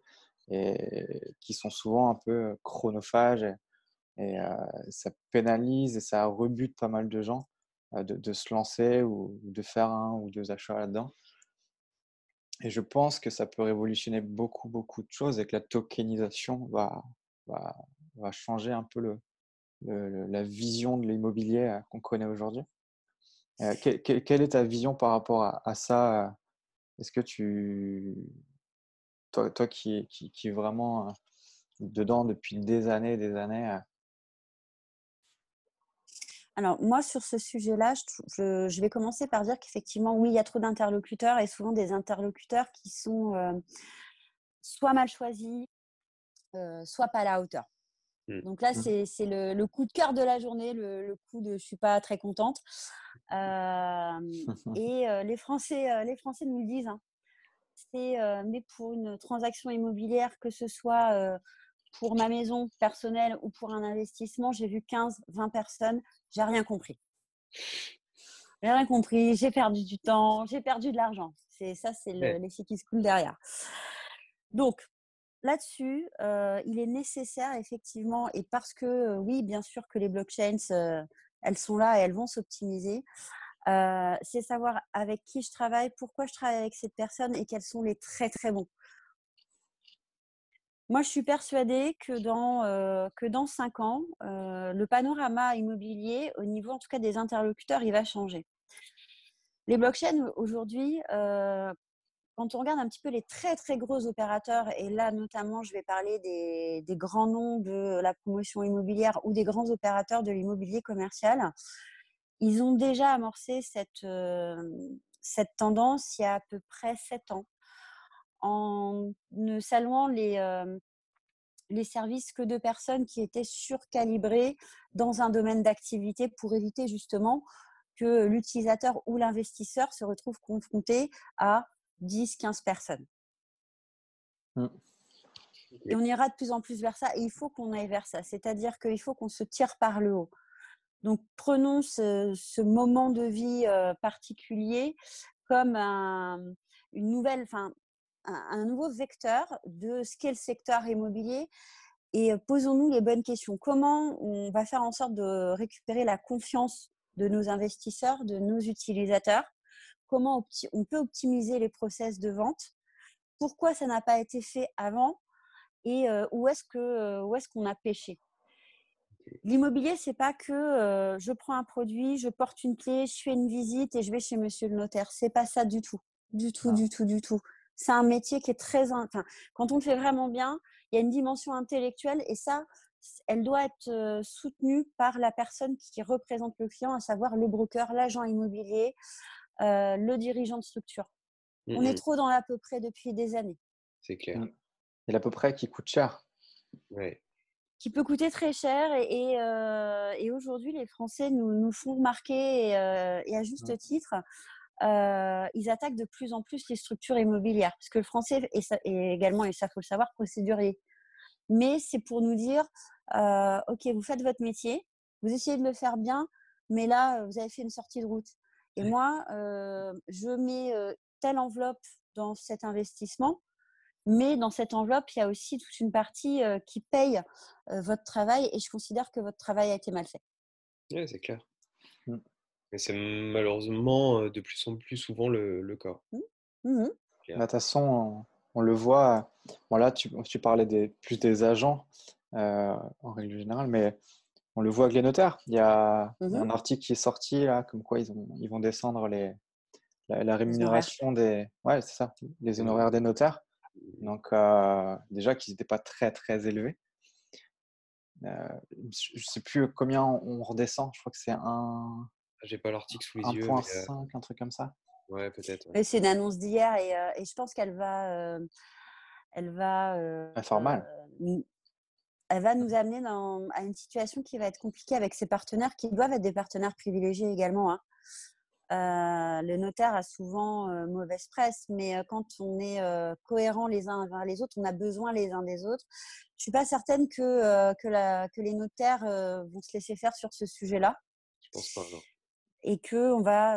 et qui sont souvent un peu chronophages et, ça pénalise et ça rebute pas mal de gens. Euh, de, se lancer ou de faire un ou deux achats là-dedans. Et je pense que ça peut révolutionner beaucoup, beaucoup de choses et que la tokenisation va, va, va changer un peu le, la vision de l'immobilier euh, qu'on connaît aujourd'hui. Euh, quelle, est ta vision par rapport à, ça? Est-ce que tu, toi, toi qui, qui, qui, vraiment dedans depuis des années et des années,
alors, moi, sur ce sujet-là, je, vais commencer par dire qu'effectivement, oui, il y a trop d'interlocuteurs et souvent des interlocuteurs qui sont euh, soit mal choisis, euh, soit pas à la hauteur. Mmh. Donc là, mmh. c'est le, coup de cœur de la journée, le, coup de je suis pas très contente. Euh, et les, Français, les Français nous le disent. Hein. C'est mais pour une transaction immobilière, que ce soit pour ma maison personnelle ou pour un investissement, j'ai vu 15, 20 personnes j'ai rien compris. J'ai rien compris, j'ai perdu du temps, j'ai perdu de l'argent. C'est ça, c'est le, les qui se coulent derrière. Donc là-dessus, euh, il est nécessaire effectivement, et parce que euh, oui, bien sûr que les blockchains, euh, elles sont là et elles vont s'optimiser. c'est savoir avec qui je travaille, pourquoi je travaille avec cette personne et quels sont les très très bons. Moi, je suis persuadée que dans, euh, que dans cinq ans, euh, le panorama immobilier, au niveau en tout cas des interlocuteurs, il va changer. Les blockchains, aujourd'hui, euh, quand on regarde un petit peu les très très gros opérateurs, et là notamment je vais parler des, des grands noms de la promotion immobilière ou des grands opérateurs de l'immobilier commercial, ils ont déjà amorcé cette, cette tendance il y a à peu près sept ans en ne saluant les, euh, les services que de personnes qui étaient surcalibrées dans un domaine d'activité pour éviter justement que l'utilisateur ou l'investisseur se retrouve confronté à 10-15 personnes. Mmh. Et on ira de plus en plus vers ça et il faut qu'on aille vers ça. C'est-à-dire qu'il faut qu'on se tire par le haut. Donc prenons ce, moment de vie particulier comme une nouvelle, enfin un, nouveau vecteur de ce qu'est le secteur immobilier. Et posons-nous les bonnes questions. Comment on va faire en sorte de récupérer la confiance de nos investisseurs, de nos utilisateurs? Comment on peut optimiser les process de vente? Pourquoi ça n'a pas été fait avant? Et où est-ce que où est-ce qu'on a pêché? L'immobilier, c'est pas que je prends un produit, je porte une clé, je fais une visite et je vais chez Monsieur le notaire. C'est pas ça du tout, du tout, du tout, du tout. C'est un métier qui est très, enfin, quand on le fait vraiment bien, il y a une dimension intellectuelle et ça, elle doit être soutenue par la personne qui représente le client, à savoir le broker, l'agent immobilier, le dirigeant de structure. Mmh on est trop dans l'à peu près depuis des années.
C'est clair.
Mmh. Et l'à peu près qui coûte cher.
Ouais.
Qui peut coûter très cher. Et, et, aujourd'hui, les Français nous, nous font remarquer, et, à juste titre, ils attaquent de plus en plus les structures immobilières. Parce que le français est, également, et ça faut le savoir, procédurier mais c'est pour nous dire, euh, OK, vous faites votre métier, vous essayez de le faire bien, mais là, vous avez fait une sortie de route. Et moi, euh, je mets euh, telle enveloppe dans cet investissement, mais dans cette enveloppe, il y a aussi toute une partie qui paye votre travail, et je considère que votre travail a été mal fait.
Oui, c'est clair. Mmh. Et c'est malheureusement de plus en plus souvent le, cas. Mmh.
Mmh bah, de toute façon, on le voit. Voilà, tu, tu parlais des, plus des agents euh, en règle générale, mais on le voit avec les notaires. Il y a, mmh un article qui est sorti là, comme quoi ils, ont, ils vont descendre les, la, rémunération des, ouais, c'est ça, les honoraires des notaires. Donc euh, déjà qu'ils n'étaient pas très très élevés. Euh, je ne sais plus combien on redescend. Je crois que c'est un.
J'ai pas l'article sous les yeux.
1.5, un truc comme ça.
Ouais, peut-être.
C'est une annonce d'hier et, euh, et, je pense qu'elle va, euh, elle va, euh, elle va nous amener dans, à une situation qui va être compliquée avec ses partenaires qui doivent être des partenaires privilégiés également. Hein. le notaire a souvent mauvaise presse, mais quand on est cohérent les uns envers les autres, on a besoin les uns des autres. Je suis pas certaine que, que, la, que les notaires vont se laisser faire sur ce sujet-là.
Je pense pas, non
et qu'on va,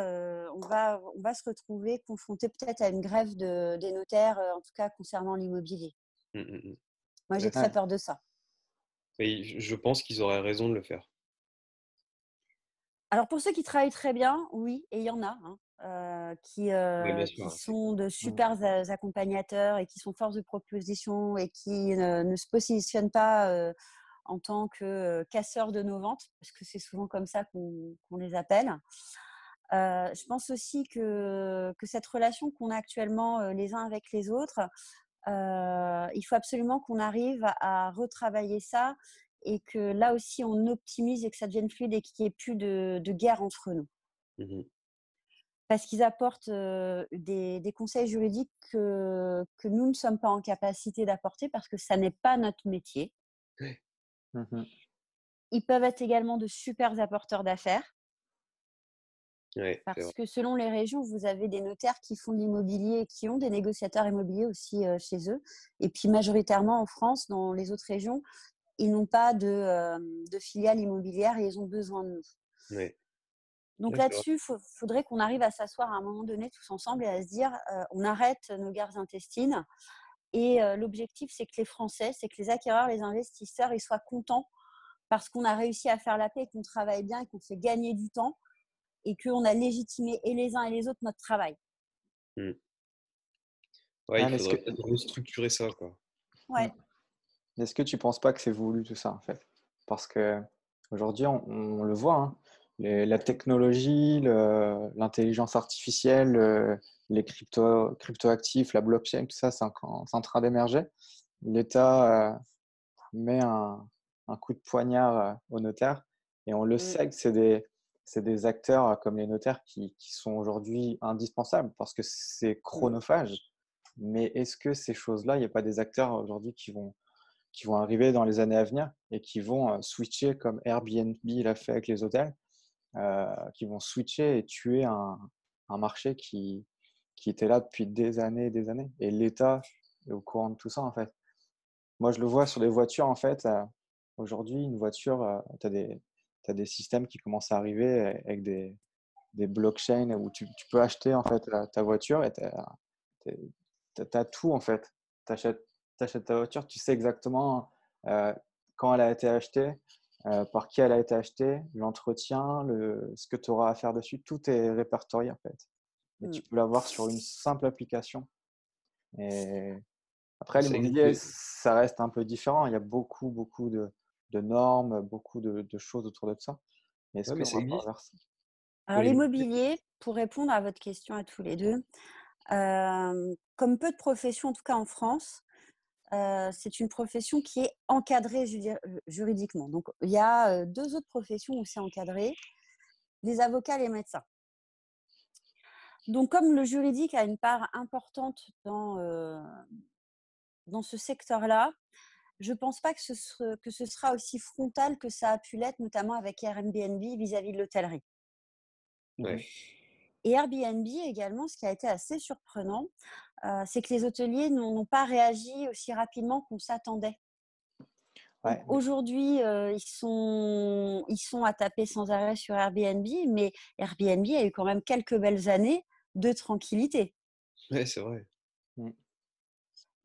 on va, on va se retrouver confronté peut-être à une grève de, des notaires, en tout cas concernant l'immobilier. Mmh, mmh, mmh. Moi, j'ai très peur de ça.
Et je pense qu'ils auraient raison de le faire.
Alors, pour ceux qui travaillent très bien, oui, et il y en a, hein, qui, qui sont de super accompagnateurs et qui sont force de proposition et qui ne se positionnent pas en tant que casseurs de nos ventes, parce que c'est souvent comme ça qu'on les appelle. je pense aussi que, que cette relation qu'on a actuellement les uns avec les autres, il faut absolument qu'on arrive à, retravailler ça et que là aussi on optimise et que ça devienne fluide et qu'il n'y ait plus de, guerre entre nous. Mmh parce qu'ils apportent des, des, conseils juridiques que, que, nous ne sommes pas en capacité d'apporter parce que ça n'est pas notre métier. Mmh Ils peuvent être également de super apporteurs d'affaires. parce que selon les régions, vous avez des notaires qui font de l'immobilier, qui ont des négociateurs immobiliers aussi chez eux. Et puis majoritairement en France, dans les autres régions, ils n'ont pas de, de filiale immobilière et ils ont besoin de nous. Donc là-dessus, il faudrait qu'on arrive à s'asseoir à un moment donné tous ensemble et à se dire, on arrête nos guerres intestines et l'objectif, c'est que les Français, c'est que les acquéreurs, les investisseurs, ils soient contents parce qu'on a réussi à faire la paix, qu'on travaille bien, qu'on fait gagner du temps et qu'on a légitimé et les uns et les autres notre travail.
Mmh. Ouais, il faudrait que... restructurer ça. Quoi.
Ouais.
Mmh. Est-ce que tu ne penses pas que c'est voulu tout ça en fait? Parce que aujourd'hui, on, le voit, hein, la technologie, l'intelligence artificielle, les crypto, cryptoactifs, la blockchain, tout ça, c'est en, train d'émerger. L'État euh, met un, coup de poignard euh, aux notaires et on le mmh. sait que c'est des, des, acteurs euh, comme les notaires qui, qui sont aujourd'hui indispensables parce que c'est chronophage. Mais est-ce que ces choses-là, il n'y a pas des acteurs aujourd'hui qui vont, qui vont arriver dans les années à venir et qui vont switcher comme Airbnb l'a fait avec les hôtels, qui vont switcher et tuer un, un marché qui, qui était là depuis des années et des années. Et l'État est au courant de tout ça, en fait. Moi, je le vois sur les voitures, en fait. Euh, aujourd'hui, une voiture, euh, tu as, des, systèmes qui commencent à arriver avec des, des blockchains où tu, peux acheter, en fait, ta voiture et tu as tout en fait. Tu achètes, ta voiture, tu sais exactement quand elle a été achetée, par qui elle a été achetée, l'entretien, ce que tu auras à faire dessus. Tout est répertorié en fait. Tu mmh. peux l'avoir sur une simple application. Et après, l'immobilier, ça reste un peu différent. Il y a beaucoup, beaucoup de, normes, beaucoup de, choses autour de ça.
Mais est-ce que ça Alors, l'immobilier, pour répondre à votre question à tous les deux, comme peu de professions, en tout cas en France, c'est une profession qui est encadrée juridiquement. Donc, il y a deux autres professions où c'est encadré, les avocats et les médecins. Donc, comme le juridique a une part importante dans, dans ce secteur-là, je ne pense pas que ce, que ce sera aussi frontal que ça a pu l'être, notamment avec Airbnb vis-à-vis de l'hôtellerie. Et Airbnb également, ce qui a été assez surprenant, c'est que les hôteliers n'ont pas réagi aussi rapidement qu'on s'attendait. Aujourd'hui, ils, sont, ils sont à taper sans arrêt sur Airbnb, mais Airbnb a eu quand même quelques belles années de tranquillité.
Oui, c'est vrai. Mmh.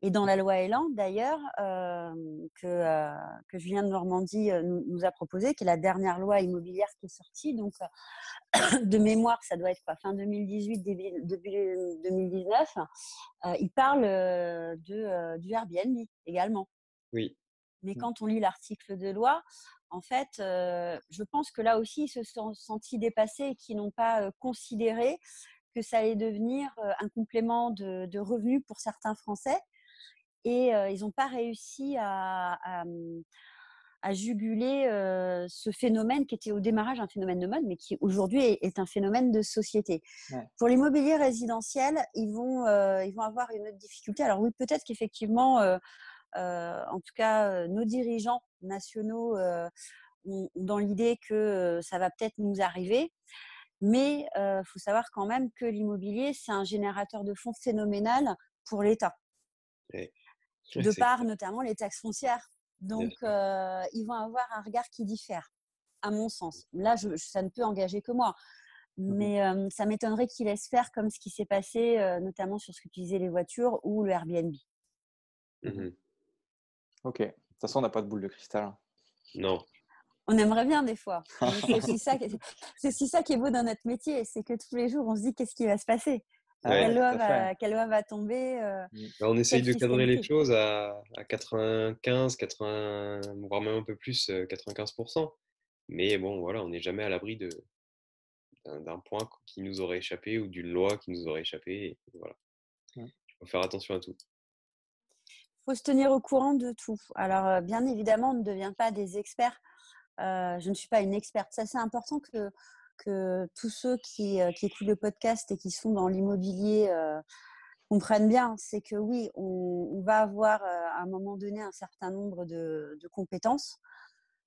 Et dans la loi Elan, d'ailleurs, que, que Julien de Normandie nous, a proposé, qui est la dernière loi immobilière qui est sortie, donc de mémoire, ça doit être fin 2018, début, 2019, il parle de, du Airbnb également.
Oui.
Mais mmh. quand on lit l'article de loi, en fait, je pense que là aussi, ils se sont sentis dépassés et qu'ils n'ont pas considéré que ça allait devenir un complément de, de revenus pour certains Français et ils n'ont pas réussi à, à, juguler ce phénomène qui était au démarrage un phénomène de mode, mais qui aujourd'hui est, un phénomène de société. Pour l'immobilier résidentiel, ils vont, ils vont avoir une autre difficulté. Alors oui, peut-être qu'effectivement, en tout cas, nos dirigeants nationaux ont, dans l'idée que ça va peut-être nous arriver. Mais il faut savoir quand même que l'immobilier, c'est un générateur de fonds phénoménal pour l'État de par notamment les taxes foncières. Donc, ils vont avoir un regard qui diffère, à mon sens. Là, je, ça ne peut engager que moi. Mmh Mais ça m'étonnerait qu'ils laissent faire comme ce qui s'est passé, notamment sur ce que tu disais, les voitures ou le Airbnb.
Mmh
ok. De toute façon, on n'a pas de boule de cristal. Hein.
Non.
On aimerait bien des fois. C'est aussi, ça, ça qui est beau dans notre métier, c'est que tous les jours, on se dit qu'est-ce qui va se passer? Quelle, loi va, tomber euh,
mmh. bah, On essaye de cadrer les choses à, 95, 80, voire même un peu plus, 95%. Euh, Mais bon, voilà, on n'est jamais à l'abri d'un point qui nous aurait échappé ou d'une loi qui nous aurait échappé. voilà. Il faut faire attention à tout.
Il faut se tenir au courant de tout. Alors, euh, bien évidemment, on ne devient pas des experts. Je ne suis pas une experte. Ça, c'est important que tous ceux qui, euh, qui, écoutent le podcast et qui sont dans l'immobilier euh, comprennent bien, c'est que oui, on, va avoir euh, à un moment donné un certain nombre de, compétences,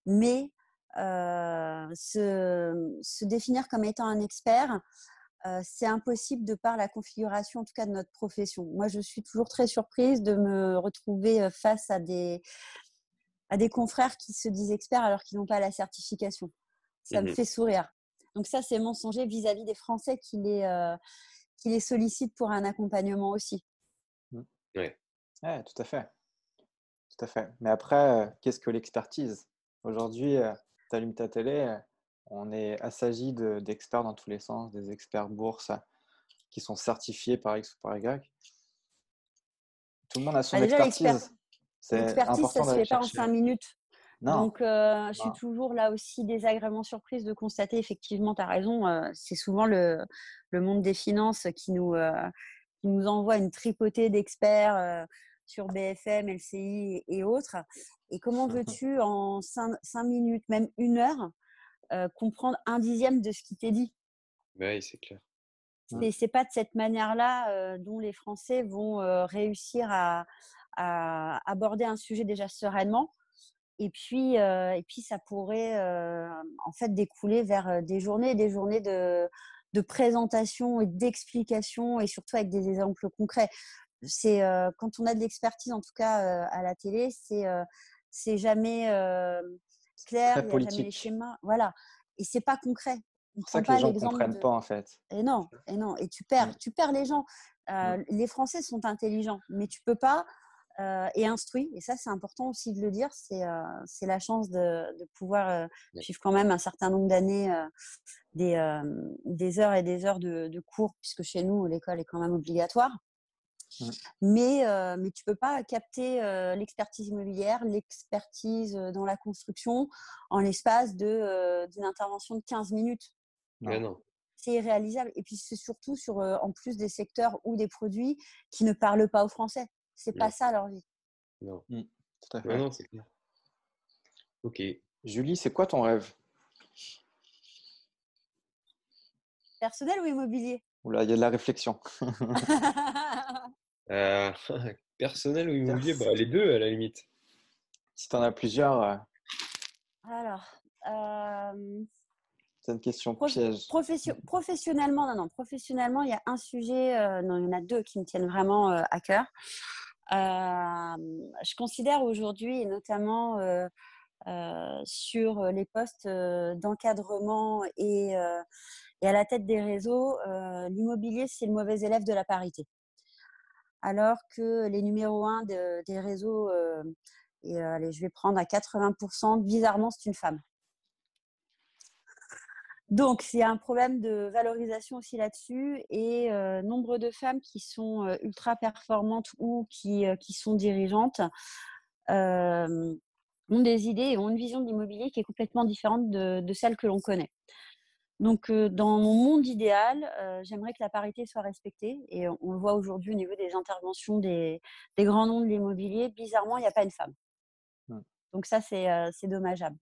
mais se, définir comme étant un expert, c'est impossible de par la configuration, en tout cas de notre profession. Moi, je suis toujours très surprise de me retrouver face à des, à des confrères qui se disent experts alors qu'ils n'ont pas la certification. Ça me mmh fait sourire. Donc ça, c'est mensonger vis-à-vis des Français qui les, euh, qui les sollicitent pour un accompagnement aussi.
Mmh. Oui.
tout à fait. Tout à fait. Mais après, euh, qu'est-ce que l'expertise? Aujourd'hui, euh, tu allumes ta télé, on est assagi d'experts dans tous les sens, des experts bourse qui sont certifiés par X ou par Y. Tout le monde a son bah, expertise.
L'expertise, ça ne se fait pas en cinq minutes. Donc, je suis toujours là aussi désagréablement surprise de constater, effectivement, tu as raison, c'est souvent le, monde des finances qui nous, qui nous envoie une tripotée d'experts sur BFM, LCI et, autres. Et comment veux-tu, en cinq, minutes, même une heure, comprendre un dixième de ce qui t'est dit?
Oui, c'est clair.
C'est pas de cette manière-là dont les Français vont réussir à, aborder un sujet déjà sereinement et puis, et puis ça pourrait en fait découler vers des journées, des journées de, de présentation et d'explication, et surtout avec des exemples concrets. C'est quand on a de l'expertise, en tout cas à la télé, c'est c'est jamais clair, il n'y a jamais les schémas, voilà. Et c'est pas concret.
C'est ça que les gens ne comprennent pas en fait.
Et non, et non, et tu perds, tu perds les gens. Les Français sont intelligents, mais tu peux pas et instruits. Et ça, c'est important aussi de le dire. C'est c'est la chance de, de pouvoir suivre quand même un certain nombre d'années des, des heures et des heures de, de cours, puisque chez nous, l'école est quand même obligatoire. Mais, mais tu ne peux pas capter l'expertise immobilière, l'expertise dans la construction en l'espace d'une intervention de 15 minutes.
Non.
C'est irréalisable. Et puis, c'est surtout sur, en plus des secteurs ou des produits qui ne parlent pas au français. C'est pas ça leur vie.
Non. Mmh, tout à fait. non, c'est clair. Ok.
Julie, c'est quoi ton rêve?
Personnel ou immobilier?
Oula, il y a de la réflexion.
Euh, personnel ou immobilier? Bah, Les deux, à la limite.
Si tu en as plusieurs. Euh,
Alors. Euh...
C'est une question piège.
professionnellement, non, non. Professionnellement, il y a un sujet, euh, non, il y en a deux qui me tiennent vraiment à cœur. Je considère aujourd'hui, notamment sur les postes d'encadrement et, à la tête des réseaux, l'immobilier, c'est le mauvais élève de la parité alors que les numéros 1 des réseaux, euh, et euh, allez, je vais prendre à 80%, bizarrement, c'est une femme. Donc, il y a un problème de valorisation aussi là-dessus et euh, nombre de femmes qui sont ultra performantes ou qui, qui sont dirigeantes ont des idées et ont une vision de l'immobilier qui est complètement différente de celle que l'on connaît. Donc, dans mon monde idéal, j'aimerais que la parité soit respectée. Et on le voit aujourd'hui au niveau des interventions des, grands noms de l'immobilier. Bizarrement, il n'y a pas une femme. Mmh. Donc, ça, c'est dommageable.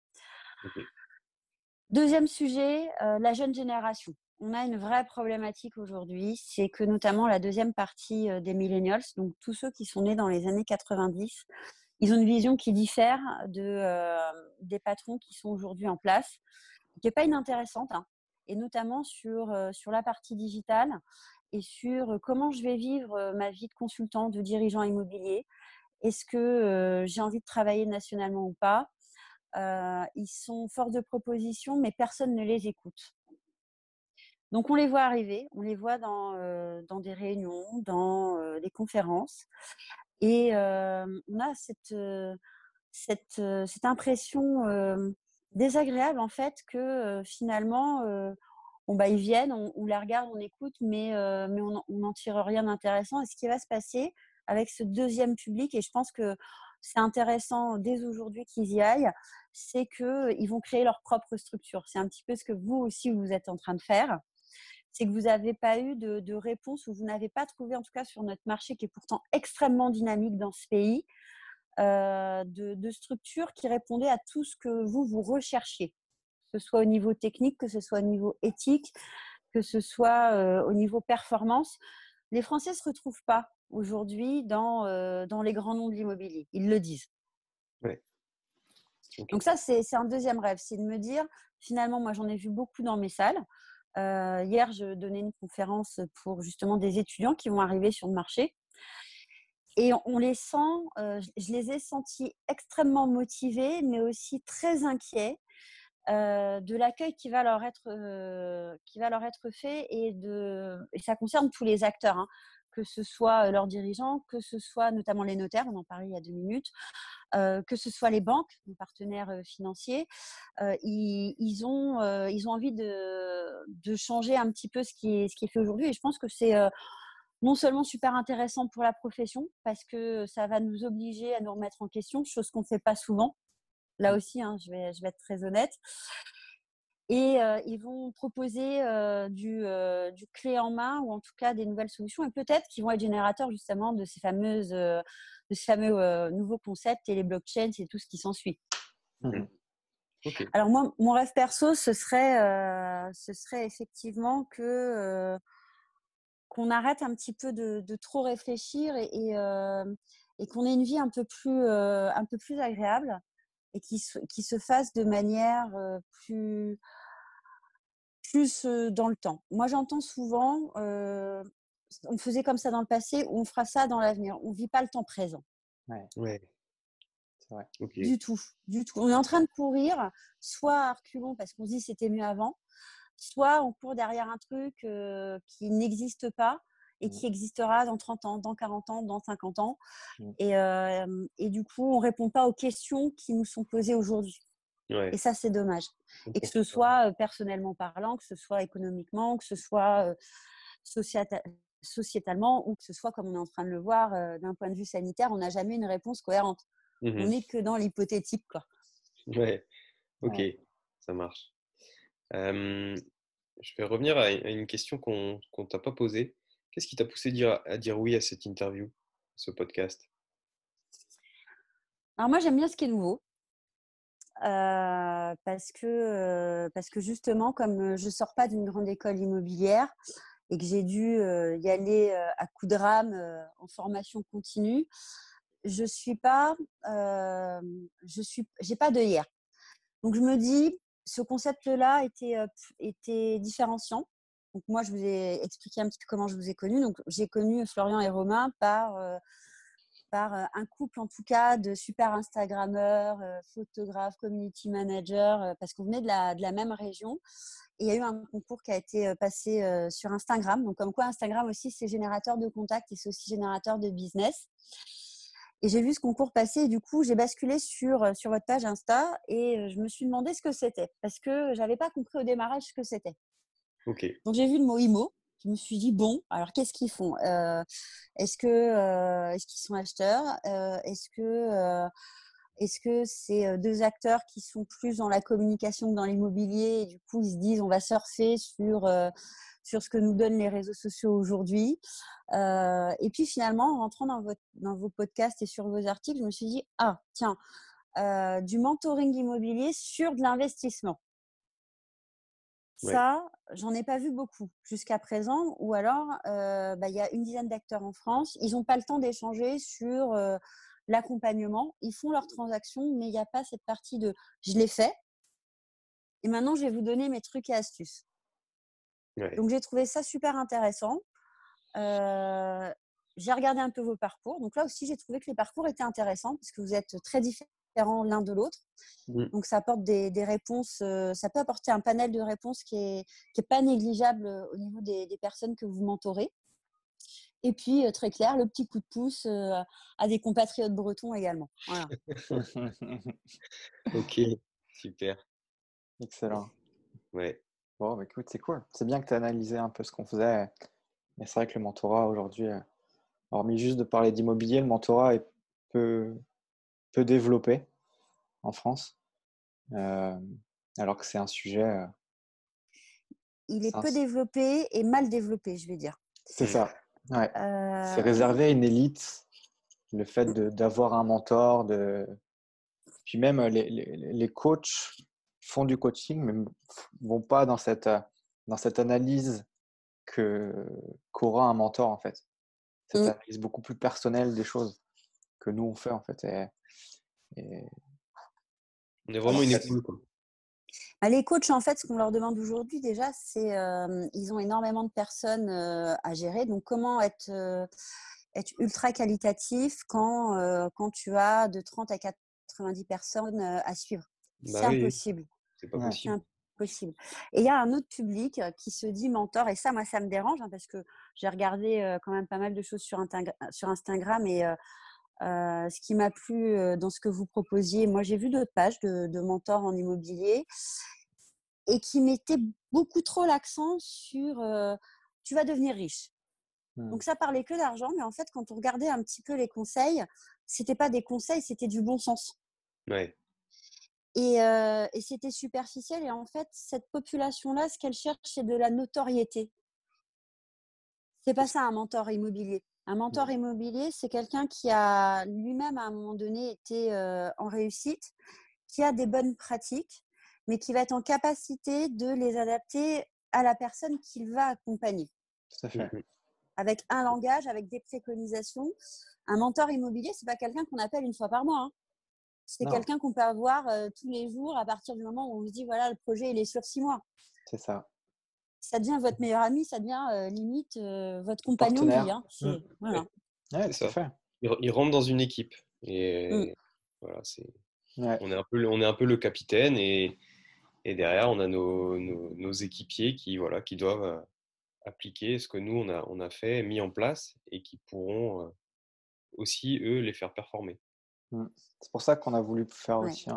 Deuxième sujet, la jeune génération. On a une vraie problématique aujourd'hui, c'est que notamment la deuxième partie des millennials, donc tous ceux qui sont nés dans les années 90, ils ont une vision qui diffère de, des patrons qui sont aujourd'hui en place, qui n'est pas inintéressante. Hein et notamment sur, sur la partie digitale et sur comment je vais vivre ma vie de consultant, de dirigeant immobilier. Est-ce que j'ai envie de travailler nationalement ou pas? Ils sont forts de propositions, mais personne ne les écoute. Donc on les voit arriver, on les voit dans, dans des réunions, dans des conférences. Et on a cette, cette, cette impression désagréable en fait que finalement on, bah, ils viennent, on, les regarde, on écoute, mais, mais on n'en tire rien d'intéressant. Et ce qui va se passer avec ce deuxième public, et je pense que c'est intéressant dès aujourd'hui qu'ils y aillent, c'est qu'ils vont créer leur propre structure. C'est un petit peu ce que vous aussi vous êtes en train de faire. C'est que vous n'avez pas eu de, de réponse ou vous n'avez pas trouvé, en tout cas sur notre marché qui est pourtant extrêmement dynamique dans ce pays, euh, de, structures qui répondaient à tout ce que vous, vous recherchiez, que ce soit au niveau technique, que ce soit au niveau éthique, que ce soit euh, au niveau performance. Les Français ne se retrouvent pas aujourd'hui dans, euh, dans les grands noms de l'immobilier. Ils le disent. Donc ça, c'est un deuxième rêve, c'est de me dire, finalement, moi j'en ai vu beaucoup dans mes salles. hier, je donnais une conférence pour justement des étudiants qui vont arriver sur le marché. Et on les sent, euh, je les ai sentis extrêmement motivés, mais aussi très inquiets euh, de l'accueil qui va leur être euh, qui va leur être fait et de et ça concerne tous les acteurs, hein, que ce soit leurs dirigeants, que ce soit notamment les notaires, on en parlait il y a deux minutes, que ce soit les banques, nos partenaires financiers, ils, ils, ont ils ont envie de, de changer un petit peu ce qui ce qui est fait aujourd'hui et je pense que c'est non seulement super intéressant pour la profession, parce que ça va nous obliger à nous remettre en question, chose qu'on ne fait pas souvent. Là mmh. aussi, hein, je, vais, je vais être très honnête. Et euh, ils vont proposer euh, du, euh, du, clé en main ou en tout cas des nouvelles solutions et peut-être qu'ils vont être générateurs justement de ces fameuses, de ces fameux nouveaux concepts et les blockchains et tout ce qui s'ensuit. Mmh. Alors moi, mon rêve perso, ce serait, ce serait effectivement que qu'on arrête un petit peu de, trop réfléchir et, euh, et, qu'on ait une vie un peu plus, euh, un peu plus agréable et qui, qui se fasse de manière plus, plus dans le temps. Moi, j'entends souvent, on faisait comme ça dans le passé, ou on fera ça dans l'avenir. On ne vit pas le temps présent.
Ouais.
Vrai. Du tout, du tout. On est en train de courir, soit à reculons parce qu'on se dit c'était mieux avant, soit on court derrière un truc qui n'existe pas et mmh. qui existera dans 30 ans, dans 40 ans, dans 50 ans. Mmh. Et, et, du coup, on ne répond pas aux questions qui nous sont posées aujourd'hui. Et ça, c'est dommage. Et que ce soit personnellement parlant, que ce soit économiquement, que ce soit sociétalement ou que ce soit, comme on est en train de le voir, d'un point de vue sanitaire, on n'a jamais une réponse cohérente. On n'est que dans l'hypothétique. Quoi.
Ouais, ok, ça marche. je vais revenir à une question qu'on ne t'a pas posée. Qu'est-ce qui t'a poussé à dire oui à cette interview, ce podcast?
Alors moi, j'aime bien ce qui est nouveau. parce, que, parce que justement, comme je ne sors pas d'une grande école immobilière et que j'ai dû y aller à coup de rame en formation continue, je suis pas, je suis, j'ai pas de hier. Donc je me dis, ce concept-là était, était différenciant. Donc moi, je vous ai expliqué un petit peu comment je vous ai connu. Donc j'ai connu Florian et Romain par, euh, par euh, un couple en tout cas de super Instagrammeurs, euh, photographes, community managers, parce qu'on venait de la, de la, même région. Et il y a eu un concours qui a été passé sur Instagram. Donc comme quoi Instagram aussi, c'est générateur de contacts et c'est aussi générateur de business. Et j'ai vu ce concours passer et du coup, j'ai basculé sur, sur votre page Insta et je me suis demandé ce que c'était parce que je n'avais pas compris au démarrage ce que c'était. Donc j'ai vu le mot IMO. Je me suis dit bon, alors qu'est-ce qu'ils font? Euh, Est-ce euh, est-ce qu'ils sont acheteurs? Euh, Est-ce que est-ce c'est deux acteurs qui sont plus dans la communication que dans l'immobilier et du coup ils se disent on va surfer sur sur ce que nous donnent les réseaux sociaux aujourd'hui? et puis finalement, en rentrant dans, votre, dans vos podcasts et sur vos articles, je me suis dit ah tiens du mentoring immobilier sur de l'investissement. Ça, j'en ai pas vu beaucoup jusqu'à présent. Ou alors, bah, il y a une dizaine d'acteurs en France. Ils n'ont pas le temps d'échanger sur l'accompagnement. Ils font leurs transactions, mais il n'y a pas cette partie de je l'ai fait. Et maintenant, je vais vous donner mes trucs et astuces. Donc, j'ai trouvé ça super intéressant. j'ai regardé un peu vos parcours. Donc là aussi, j'ai trouvé que les parcours étaient intéressants parce que vous êtes très différents l'un de l'autre. Mmh. Donc, ça apporte des, réponses, euh, ça peut apporter un panel de réponses qui n'est qui est pas négligeable euh, au niveau des, personnes que vous mentorez. Et puis, euh, très clair, le petit coup de pouce à des compatriotes bretons également.
ok, super.
Excellent.
Ouais.
Bon, bah, écoute, c'est cool. C'est bien que tu as analysé un peu ce qu'on faisait. Mais c'est vrai que le mentorat aujourd'hui, hormis juste de parler d'immobilier, le mentorat est peu, peu développé en France, euh, alors que c'est un sujet. Euh,
il est peu développé et mal développé, je vais dire.
C'est ça. Ouais. C'est réservé à une élite, le fait d'avoir un mentor, de... puis même les, les, les, coachs font du coaching, mais vont pas dans cette, dans cette analyse que qu'aura un mentor en fait. Cette mmh. analyse beaucoup plus personnelle des choses que nous on fait en fait. Et
on est vraiment une équipe.
Bah, les coachs, en fait, ce qu'on leur demande aujourd'hui déjà, c'est ils ont énormément de personnes à gérer. Donc, comment être, être ultra qualitatif quand, quand tu as de 30 à 90 personnes à suivre? Bah C'est impossible.
C'est pas possible.
Et il y a un autre public qui se dit mentor, et ça, moi, ça me dérange hein, parce que j'ai regardé quand même pas mal de choses sur, sur Instagram et euh, ce qui m'a plu euh, dans ce que vous proposiez, moi j'ai vu d'autres pages de, mentors en immobilier et qui mettaient beaucoup trop l'accent sur euh, tu vas devenir riche. Mmh. Donc ça parlait que d'argent, mais en fait quand on regardait un petit peu les conseils, c'était pas des conseils, c'était du bon sens.
Ouais.
Et, et c'était superficiel. Et en fait, cette population-là, ce qu'elle cherche, c'est de la notoriété. C'est pas ça un mentor immobilier. Un mentor immobilier, c'est quelqu'un qui a lui-même à un moment donné été euh, en réussite, qui a des bonnes pratiques, mais qui va être en capacité de les adapter à la personne qu'il va accompagner.
Tout à fait.
Avec un langage, avec des préconisations. Un mentor immobilier, c'est pas quelqu'un qu'on appelle une fois par mois. Hein. C'est quelqu'un qu'on peut avoir euh, tous les jours à partir du moment où on se dit voilà, le projet il est sur six mois.
C'est ça
ça devient votre meilleur ami, ça devient euh, limite euh, votre compagnon de vie. Hein.
Mmh. Voilà. Ouais, ça. Fait.
Il, rentre dans une équipe. Et mmh. voilà, c'est. On, est un peu, on est un peu le capitaine et, Et derrière, on a nos, nos, équipiers qui, voilà, qui doivent appliquer ce que nous, on a, on a fait, mis en place et qui pourront aussi, eux, les faire performer.
Mmh. C'est pour ça qu'on a voulu faire aussi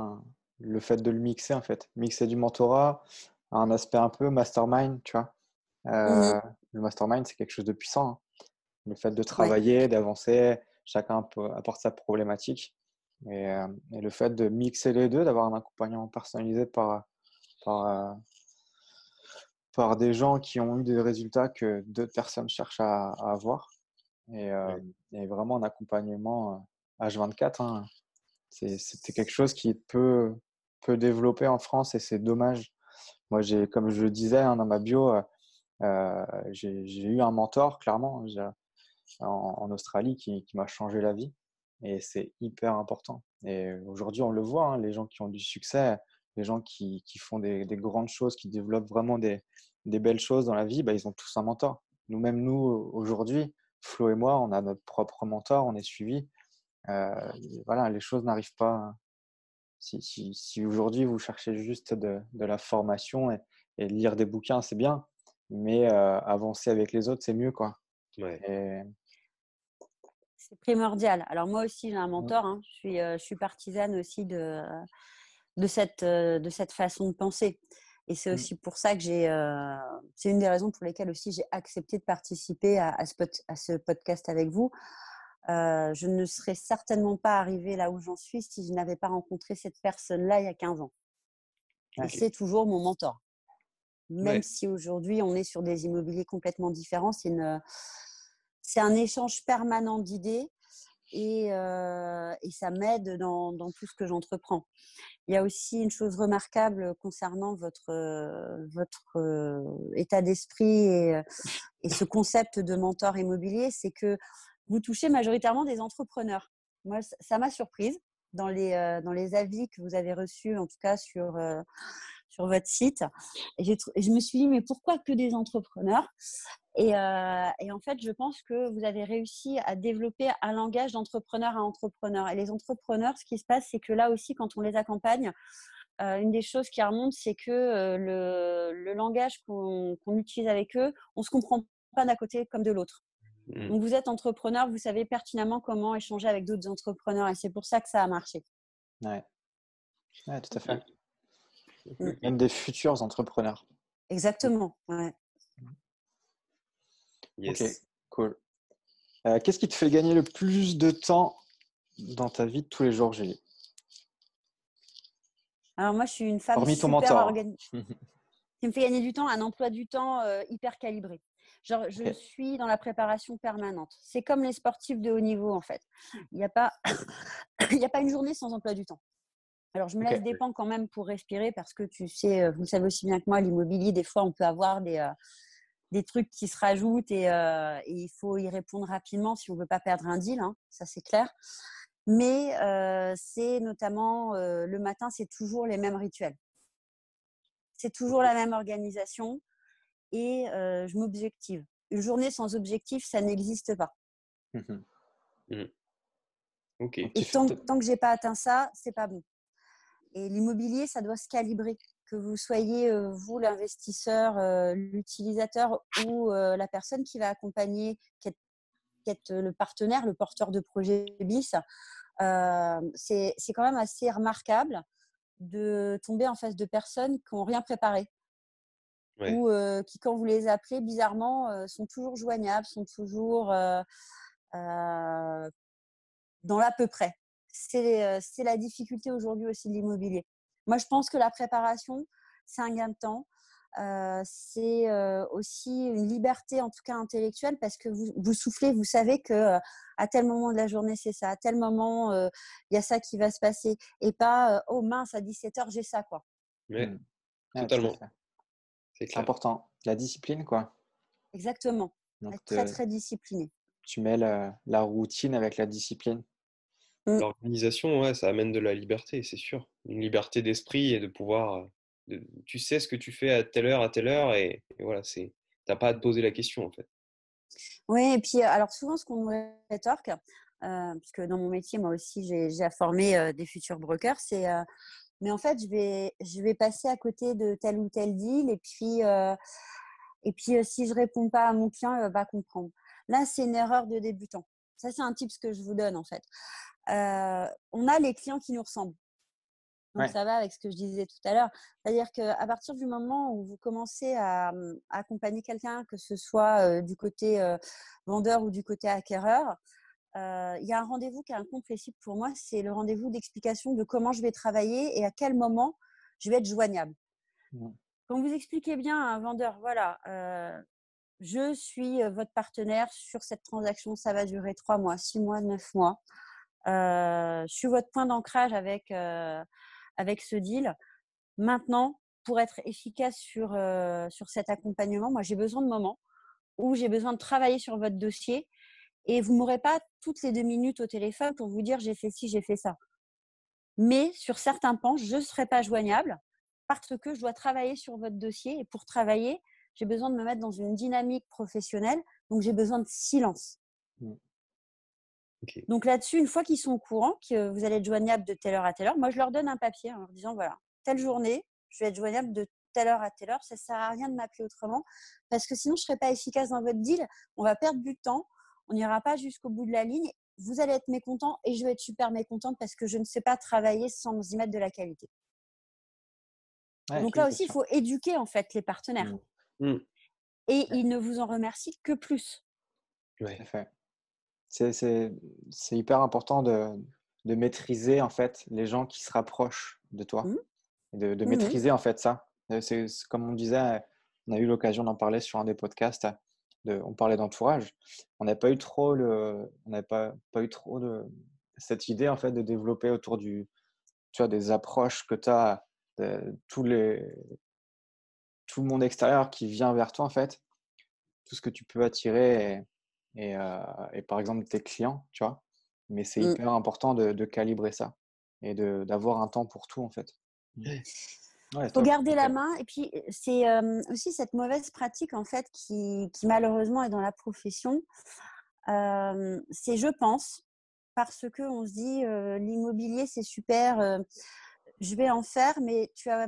le fait de le mixer, en fait. Mixer du mentorat, un aspect un peu mastermind, tu vois. Mmh le mastermind, c'est quelque chose de puissant. Hein. Le fait de travailler, d'avancer, chacun apporte sa problématique. Et, et, le fait de mixer les deux, d'avoir un accompagnement personnalisé par, par, par des gens qui ont eu des résultats que d'autres personnes cherchent à, avoir. Et, et, vraiment un accompagnement H24. Hein. C'était quelque chose qui peut, peut développer en France et c'est dommage. Moi, j'ai, comme je le disais hein, dans ma bio, euh, j'ai eu un mentor, clairement, en, Australie, qui, m'a changé la vie. Et c'est hyper important. Et aujourd'hui, on le voit, hein, les gens qui ont du succès, les gens qui, font des, grandes choses, qui développent vraiment des, belles choses dans la vie, bah, ils ont tous un mentor. Nous-mêmes, nous, aujourd'hui, Flo et moi, on a notre propre mentor, on est suivi. Euh, voilà, les choses n'arrivent pas. Si, aujourd'hui vous cherchez juste de, la formation et, lire des bouquins, c'est bien mais avancer avec les autres, c'est mieux. quoi.
C'est primordial. Alors moi aussi, j'ai un mmh. mentor. Hein. Je, suis, je suis partisane aussi de, de, cette, de cette façon de penser. Et c'est mmh. aussi pour ça que j'ai. c'est une des raisons pour lesquelles aussi j'ai accepté de participer à, à, ce, à ce, podcast avec vous. Je ne serais certainement pas arrivée là où j'en suis si je n'avais pas rencontré cette personne-là il y a 15 ans. Et c'est toujours mon mentor même si aujourd'hui on est sur des immobiliers complètement différents. C'est, un échange permanent d'idées et, ça m'aide dans, tout ce que j'entreprends. Il y a aussi une chose remarquable concernant votre, votre état d'esprit et, ce concept de mentor immobilier, c'est que vous touchez majoritairement des entrepreneurs. Moi, ça m'a surprise dans les, dans les avis que vous avez reçus, en tout cas sur, sur votre site. Et, je me suis dit, mais pourquoi que des entrepreneurs? Et, euh, et, en fait, je pense que vous avez réussi à développer un langage d'entrepreneur à entrepreneur. Et les entrepreneurs, ce qui se passe, c'est que là aussi, quand on les accompagne, euh, une des choses qui remonte, c'est que euh, le, le, langage qu'on utilise avec eux, on ne se comprend pas d'un côté comme de l'autre. Mmh. Donc, vous êtes entrepreneur, vous savez pertinemment comment échanger avec d'autres entrepreneurs et c'est pour ça que ça a marché.
Ouais. ouais tout à fait. Mmh. Même des futurs entrepreneurs.
Exactement. Ouais.
Ok, cool. Euh, qu'est-ce qui te fait gagner le plus de temps dans ta vie de tous les jours, Julie?
Alors moi, je suis une femme Hormis super organisée. qui me fait gagner du temps, un emploi du temps euh, hyper calibré. Genre, je suis dans la préparation permanente. C'est comme les sportifs de haut niveau, en fait. Il n'y a, pas... Il a pas une journée sans emploi du temps. Alors, je me laisse des pans quand même pour respirer parce que tu sais, euh, vous le savez aussi bien que moi, l'immobilier, des fois, on peut avoir des, euh, des trucs qui se rajoutent euh, et, il faut y répondre rapidement si on ne veut pas perdre un deal, hein, ça c'est clair. Mais c'est notamment le matin, c'est toujours les mêmes rituels. C'est toujours la même organisation et je m'objective. Une journée sans objectif, ça n'existe pas. Mmh mmh. Et tant, tant que j'ai pas atteint ça, c'est pas bon. Et l'immobilier, ça doit se calibrer. Que vous soyez, euh, vous, l'investisseur, euh, l'utilisateur ou euh, la personne qui va accompagner, qui est, le partenaire, le porteur de projet BIS, c'est quand même assez remarquable de tomber en face de personnes qui n'ont rien préparé. Ou qui, quand vous les appelez, bizarrement, sont toujours joignables, sont toujours dans l'à peu près. Euh, c'est la difficulté aujourd'hui aussi de l'immobilier. Moi, je pense que la préparation, c'est un gain de temps. Euh, c'est euh, aussi une liberté, en tout cas intellectuelle, parce que vous, vous soufflez, vous savez que à tel moment de la journée, c'est ça, à tel moment, il y a ça qui va se passer, et pas oh mince, à 17h, j'ai ça. quoi.
Oui, mmh. totalement.
C'est important. La discipline, quoi.
Exactement. Être très, très discipliné.
Tu mets la routine avec la discipline.
Mmh. L'organisation, ouais, ça amène de la liberté, c'est sûr. Une liberté d'esprit et de pouvoir. tu sais ce que tu fais à telle heure, à telle heure, et, voilà, c'est. T'as pas à te poser la question en fait.
Oui, et puis alors souvent ce qu'on nous rétorque, euh, puisque dans mon métier, moi aussi, j'ai formé euh, des futurs brokers, c'est mais en fait, je vais, je vais passer à côté de tel ou tel deal. Et puis, euh, et puis si je réponds pas à mon client, il va pas comprendre. Là, c'est une erreur de débutant. Ça, c'est un tip que je vous donne en fait. on a les clients qui nous ressemblent. Donc ça va avec ce que je disais tout à l'heure. C'est-à-dire qu'à partir du moment où vous commencez à, mmh, accompagner quelqu'un, que ce soit du côté vendeur ou du côté acquéreur, il y a un rendez-vous qui est incompressible pour moi, c'est le rendez-vous d'explication de comment je vais travailler et à quel moment je vais être joignable. Mmh. Quand vous expliquez bien à un vendeur, voilà, je suis votre partenaire sur cette transaction, ça va durer trois mois, six mois, neuf mois. je suis votre point d'ancrage avec avec ce deal. Maintenant, pour être efficace sur, euh, sur cet accompagnement, moi, j'ai besoin de moments où j'ai besoin de travailler sur votre dossier et vous m'aurez pas toutes les deux minutes au téléphone pour vous dire j'ai fait ci, j'ai fait ça. Mais sur certains pans, je ne serai pas joignable parce que je dois travailler sur votre dossier et pour travailler, j'ai besoin de me mettre dans une dynamique professionnelle, donc j'ai besoin de silence. Mmh. Donc là-dessus, une fois qu'ils sont au courant que vous allez être joignable de telle heure à telle heure, moi je leur donne un papier en leur disant voilà, telle journée, je vais être joignable de telle heure à telle heure. Ça ne sert à rien de m'appeler autrement parce que sinon je ne serai pas efficace dans votre deal. On va perdre du temps, on n'ira pas jusqu'au bout de la ligne. Vous allez être mécontent et je vais être super mécontente parce que je ne sais pas travailler sans y mettre de la qualité. Donc là aussi, il faut éduquer en fait les partenaires. Mmh. Mmh. Et ils ne vous en remercient que plus.
Oui, fait c'est hyper important de, de, maîtriser en fait les gens qui se rapprochent de toi, mmh. de, de mmh maîtriser en fait ça. C'est comme on disait, on a eu l'occasion d'en parler sur un des podcasts. De, on parlait d'entourage. On n'a pas eu trop le, on n'a pas, pas eu trop de cette idée en fait de développer autour du, tu vois, des approches que tu as, de, tous les, tout le monde extérieur qui vient vers toi en fait, tout ce que tu peux attirer et, et, par exemple tes clients, tu vois. Mais c'est mmh. hyper important de, de, calibrer ça et d'avoir un temps pour tout en fait.
Il faut garder la main. Et puis, c'est aussi cette mauvaise pratique, en fait, qui, qui, malheureusement est dans la profession. c'est je pense, parce qu'on se dit l'immobilier, c'est super, je vais en faire, mais tu as,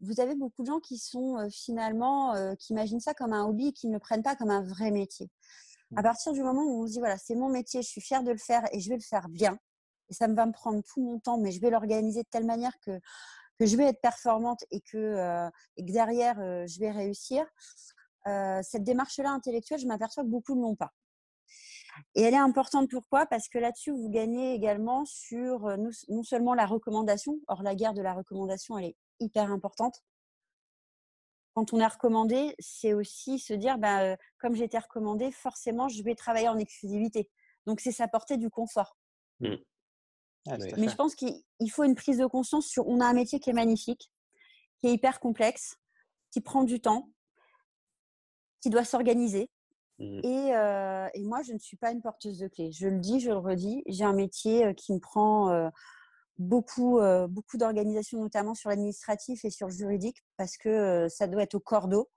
vous avez beaucoup de gens qui sont finalement, qui imaginent ça comme un hobby et qui ne le prennent pas comme un vrai métier. À partir du moment où on se dit, voilà, c'est mon métier, je suis fière de le faire et je vais le faire bien, et ça me va me prendre tout mon temps, mais je vais l'organiser de telle manière que, que je vais être performante et que, euh, derrière, euh, je vais réussir, euh, cette démarche-là intellectuelle, je m'aperçois que beaucoup ne l'ont pas. Et elle est importante pourquoi? Parce que là-dessus, vous gagnez également sur non seulement la recommandation, or la guerre de la recommandation, elle est hyper importante quand on est recommandé, c'est aussi se dire, bah, comme j'ai été recommandé, forcément, je vais travailler en exclusivité. Donc, c'est s'apporter du confort. Mmh. Mais je pense qu'il faut une prise de conscience sur, on a un métier qui est magnifique, qui est hyper complexe, qui prend du temps, qui doit s'organiser. Mmh. Et, et, moi, je ne suis pas une porteuse de clés. Je le dis, je le redis. J'ai un métier qui me prend beaucoup, euh, beaucoup d'organisations, notamment sur l'administratif et sur le juridique, parce que euh, ça doit être au cordeau.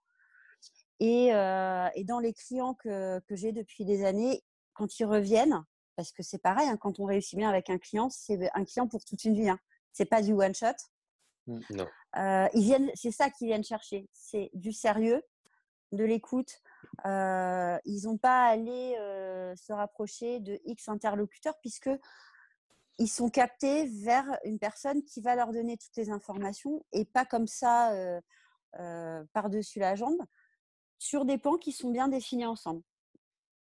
Et, euh, et dans les clients que, que j'ai depuis des années, quand ils reviennent, parce que c'est pareil, hein, quand on réussit bien avec un client, c'est un client pour toute une vie. Hein. C'est pas du one shot. Mmh, ils viennent, c'est ça qu'ils viennent chercher. C'est du sérieux, de l'écoute. ils n'ont pas à aller se rapprocher de X interlocuteurs puisque ils sont captés vers une personne qui va leur donner toutes les informations et pas comme ça euh, euh, par-dessus la jambe sur des pans qui sont bien définis ensemble.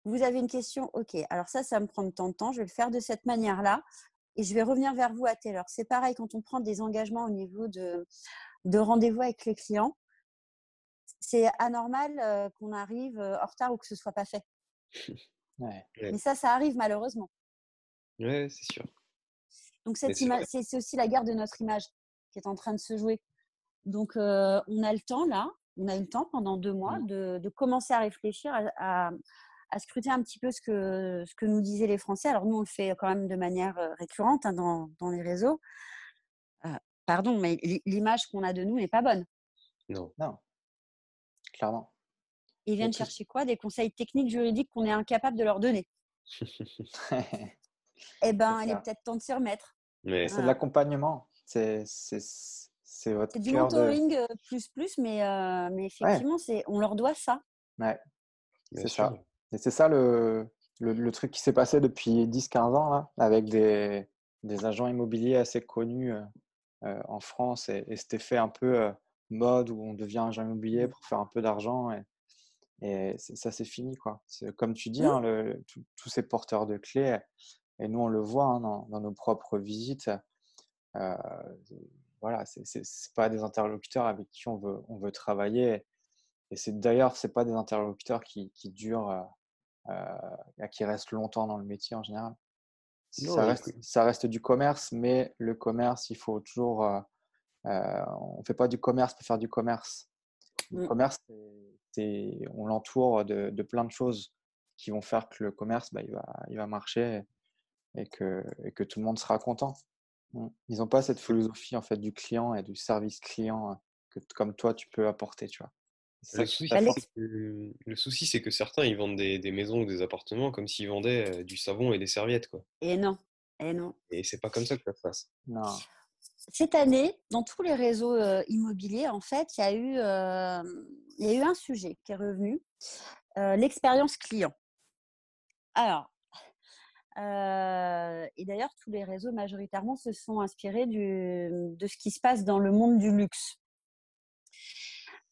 Vous avez une question, ok, alors ça, ça me prend tant de temps, je vais le faire de cette manière-là et je vais revenir vers vous à telle heure. C'est pareil quand on prend des engagements au niveau de, de rendez-vous avec les clients. C'est anormal euh, qu'on arrive en retard ou que ce ne soit pas fait. Mais ça, ça arrive malheureusement.
Oui, c'est sûr.
Donc c'est aussi la guerre de notre image qui est en train de se jouer. Donc euh, on a le temps là, on a eu le temps pendant deux mois mmh. de, commencer à réfléchir, à, scruter un petit peu ce que, ce que nous disaient les Français. Alors nous on le fait quand même de manière euh, récurrente hein, dans, dans, les réseaux. Euh, pardon, mais l'image qu'on a de nous n'est pas bonne.
Non.
Non. Clairement.
Ils viennent chercher quoi? Des conseils techniques, juridiques qu'on est incapable de leur donner. eh ben, il est peut-être temps de s'y remettre.
C'est de l'accompagnement. C'est votre
C'est du mentoring plus plus, mais, mais effectivement, c'est on leur doit ça.
Ouais, c'est ça. Et c'est ça le, le, truc qui s'est passé depuis 10-15 ans là, avec des, des, agents immobiliers assez connus en France et, et, cet effet un peu mode où on devient agent immobilier pour faire un peu d'argent et, et ça c'est fini quoi. Comme tu dis, hein, le, tous ces porteurs de clés et nous on le voit hein, dans, dans, nos propres visites. Euh, voilà, c'est pas des interlocuteurs avec qui on veut, on veut travailler. Et c'est d'ailleurs, c'est pas des interlocuteurs qui, qui durent, euh, euh, qui restent longtemps dans le métier en général. ça, reste, ça, reste, du commerce, mais le commerce, il faut toujours. Euh, on ne fait pas du commerce pour faire du commerce. Le mmh. commerce, on l'entoure de, de, plein de choses qui vont faire que le commerce, bah, il, va, il va marcher et que, et que tout le monde sera content. Mmh. Ils n'ont pas cette philosophie en fait du client et du service client que comme toi tu peux apporter, tu vois.
Le souci, c'est que, certains ils vendent des, des, maisons ou des appartements comme s'ils vendaient du savon et des serviettes, quoi.
Et non, et non.
Et c'est pas comme ça que ça se passe.
Non.
Cette année, dans tous les réseaux immobiliers, en fait, il y a eu, il y a eu un sujet qui est revenu, l'expérience client. Alors, et d'ailleurs, tous les réseaux majoritairement se sont inspirés de ce qui se passe dans le monde du luxe.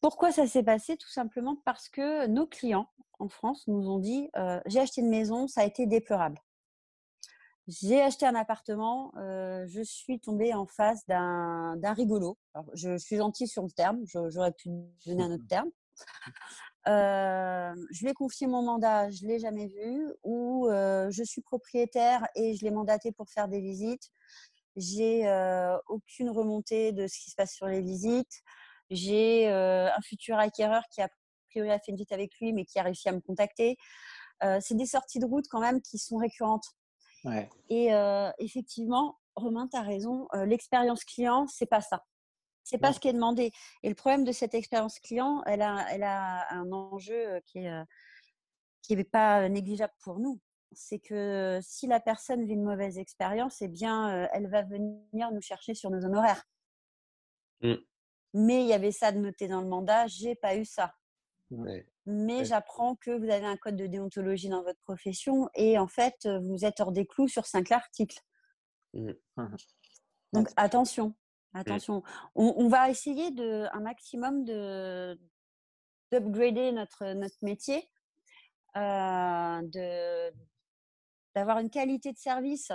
Pourquoi ça s'est passé? Tout simplement parce que nos clients en France nous ont dit j'ai acheté une maison, ça a été déplorable. J'ai acheté un appartement, je suis tombée en face d'un rigolo. je, suis gentille sur le terme, j'aurais pu donner un autre terme. je lui ai confié mon mandat, je ne l'ai jamais vu, ou je suis propriétaire et je l'ai mandaté pour faire des visites. J'ai aucune remontée de ce qui se passe sur les visites. J'ai un futur acquéreur qui a priori a fait une visite avec lui, mais qui a réussi à me contacter. c'est des sorties de route quand même qui sont récurrentes. Et effectivement, Romain, tu as raison, l'expérience client, c'est pas ça. C'est pas ce qui est demandé. Et le problème de cette expérience client, elle a, elle a un enjeu qui est, qui n'est pas négligeable pour nous. C'est que si la personne vit une mauvaise expérience, eh bien, elle va venir nous chercher sur nos honoraires. Mmh. Mais il y avait ça de noter dans le mandat, j'ai pas eu ça. Mais j'apprends que vous avez un code de déontologie dans votre profession et en fait, vous êtes hors des clous sur cinq articles. Mmh. Donc attention, Attention, on, va essayer de, un maximum de d'upgrader notre, notre métier, euh, de, d'avoir une qualité de service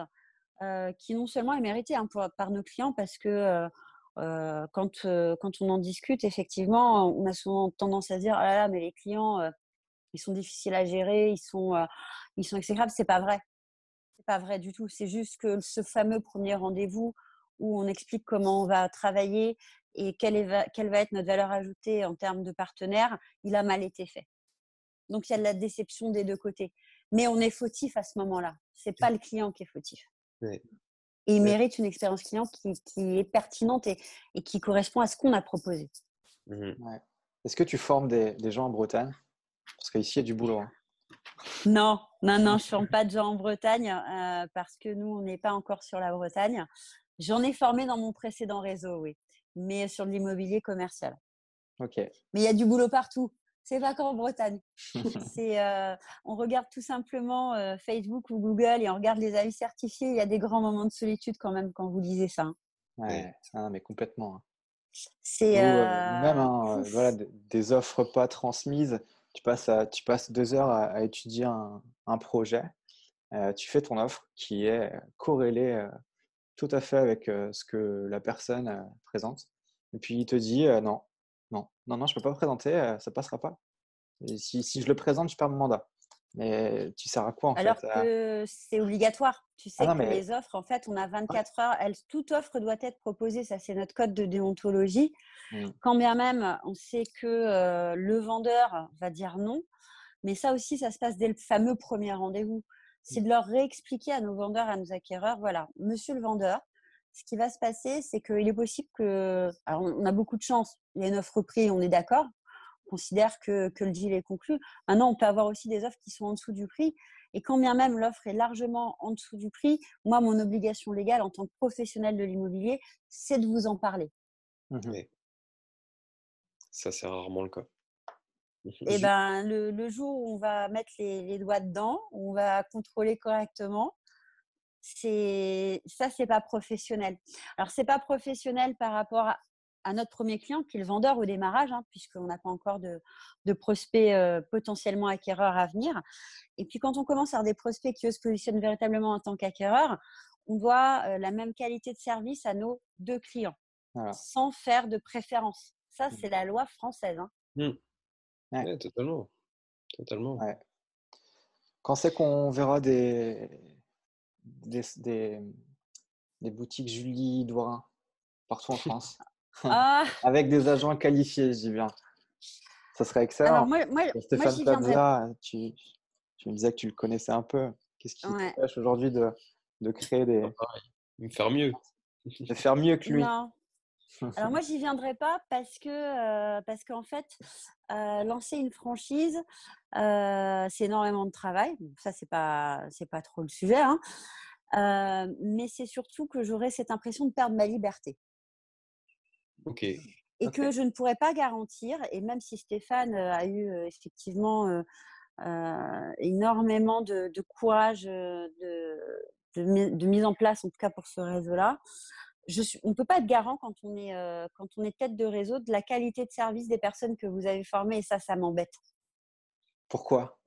euh, qui non seulement est méritée hein, par nos clients, parce que euh, quand, quand on en discute, effectivement, on a souvent tendance à dire ah là, là mais les clients, ils sont difficiles à gérer, ils sont, ils sont exécrables. C'est pas vrai. C'est pas vrai du tout. C'est juste que ce fameux premier rendez-vous où on explique comment on va travailler et quelle, est, quelle va être notre valeur ajoutée en termes de partenaires, il a mal été fait. Donc il y a de la déception des deux côtés. Mais on est fautif à ce moment-là. Ce n'est pas le client qui est fautif. Et il mérite une expérience client qui, qui est pertinente et, et, qui correspond à ce qu'on a proposé.
Mmh Est-ce que tu formes des, des, gens en Bretagne? Parce qu'ici, il y a du boulot. Hein.
Non, non, non, je ne forme pas de gens en Bretagne euh, parce que nous, on n'est pas encore sur la Bretagne. J'en ai formé dans mon précédent réseau, oui, mais sur l'immobilier commercial.
Ok.
Mais il y a du boulot partout. C'est pas qu'en Bretagne. c'est, euh, on regarde tout simplement euh, Facebook ou Google et on regarde les avis certifiés. Il y a des grands moments de solitude quand même quand vous lisez ça. Hein.
Ouais, mais complètement. Hein.
C'est
euh, même hein, voilà, des offres pas transmises. Tu passes, tu passes deux heures à, étudier un, un projet. tu fais ton offre qui est corrélée tout à fait avec ce que la personne présente. Et puis il te dit non, non, non, non, je ne peux pas présenter, ça ne passera pas. Et si, si, je le présente, je perds mon mandat. Mais tu sers à quoi en
Alors fait Alors que c'est obligatoire. Tu sais ah que les offres, en fait, on a 24 heures. Elle, toute offre doit être proposée. Ça, c'est notre code de déontologie. Mmh. Quand bien même, on sait que le vendeur va dire non. Mais ça aussi, ça se passe dès le fameux premier rendez-vous c'est de leur réexpliquer à nos vendeurs, à nos acquéreurs, voilà, monsieur le vendeur, ce qui va se passer, c'est qu'il est possible que, alors on a beaucoup de chance, il y a une offre prix, on est d'accord, on considère que, que, le deal est conclu. Maintenant, on peut avoir aussi des offres qui sont en dessous du prix Et quand bien même l'offre est largement en dessous du prix, moi, mon obligation légale en tant que professionnel de l'immobilier, c'est de vous en parler.
Mmh Ça, c'est rarement le cas.
Et ben, le, jour où on va mettre les, doigts dedans, où on va contrôler correctement, c'est ça, c'est pas professionnel. Alors, c'est pas professionnel par rapport à, notre premier client, qui est le vendeur au démarrage, hein, puisqu'on n'a pas encore de, prospects euh, potentiellement acquéreurs à venir. Et puis, quand on commence à avoir des prospects qui se positionnent véritablement en tant qu'acquéreurs, on doit euh, la même qualité de service à nos deux clients, sans faire de préférence. Ça, mmh. c'est la loi française. Hein.
Mmh. totalement. totalement.
Quand c'est qu'on verra des, des, des, boutiques Julie Douarin partout en France ah! avec des agents qualifiés, je dis bien. Ça serait excellent.
moi, moi, Stéphane
moi, tu, tu, me disais que tu le connaissais un peu. Qu'est-ce qui ouais. t'empêche aujourd'hui de, de, créer des.
De faire mieux.
De faire mieux que lui?
Non. Alors moi, j'y viendrai pas parce que euh, parce qu'en fait, euh, lancer une franchise, euh, c'est énormément de travail. ça, c'est pas c'est pas trop le sujet, hein. mais c'est surtout que j'aurais cette impression de perdre ma liberté.
Ok.
Et que je ne pourrais pas garantir. Et même si Stéphane a eu effectivement énormément de, courage de, de, de, mise en place, en tout cas pour ce réseau-là, on ne peut pas être garant quand on, est, euh, quand on est tête de réseau de la qualité de service des personnes que vous avez formées et ça, ça m'embête.
Pourquoi?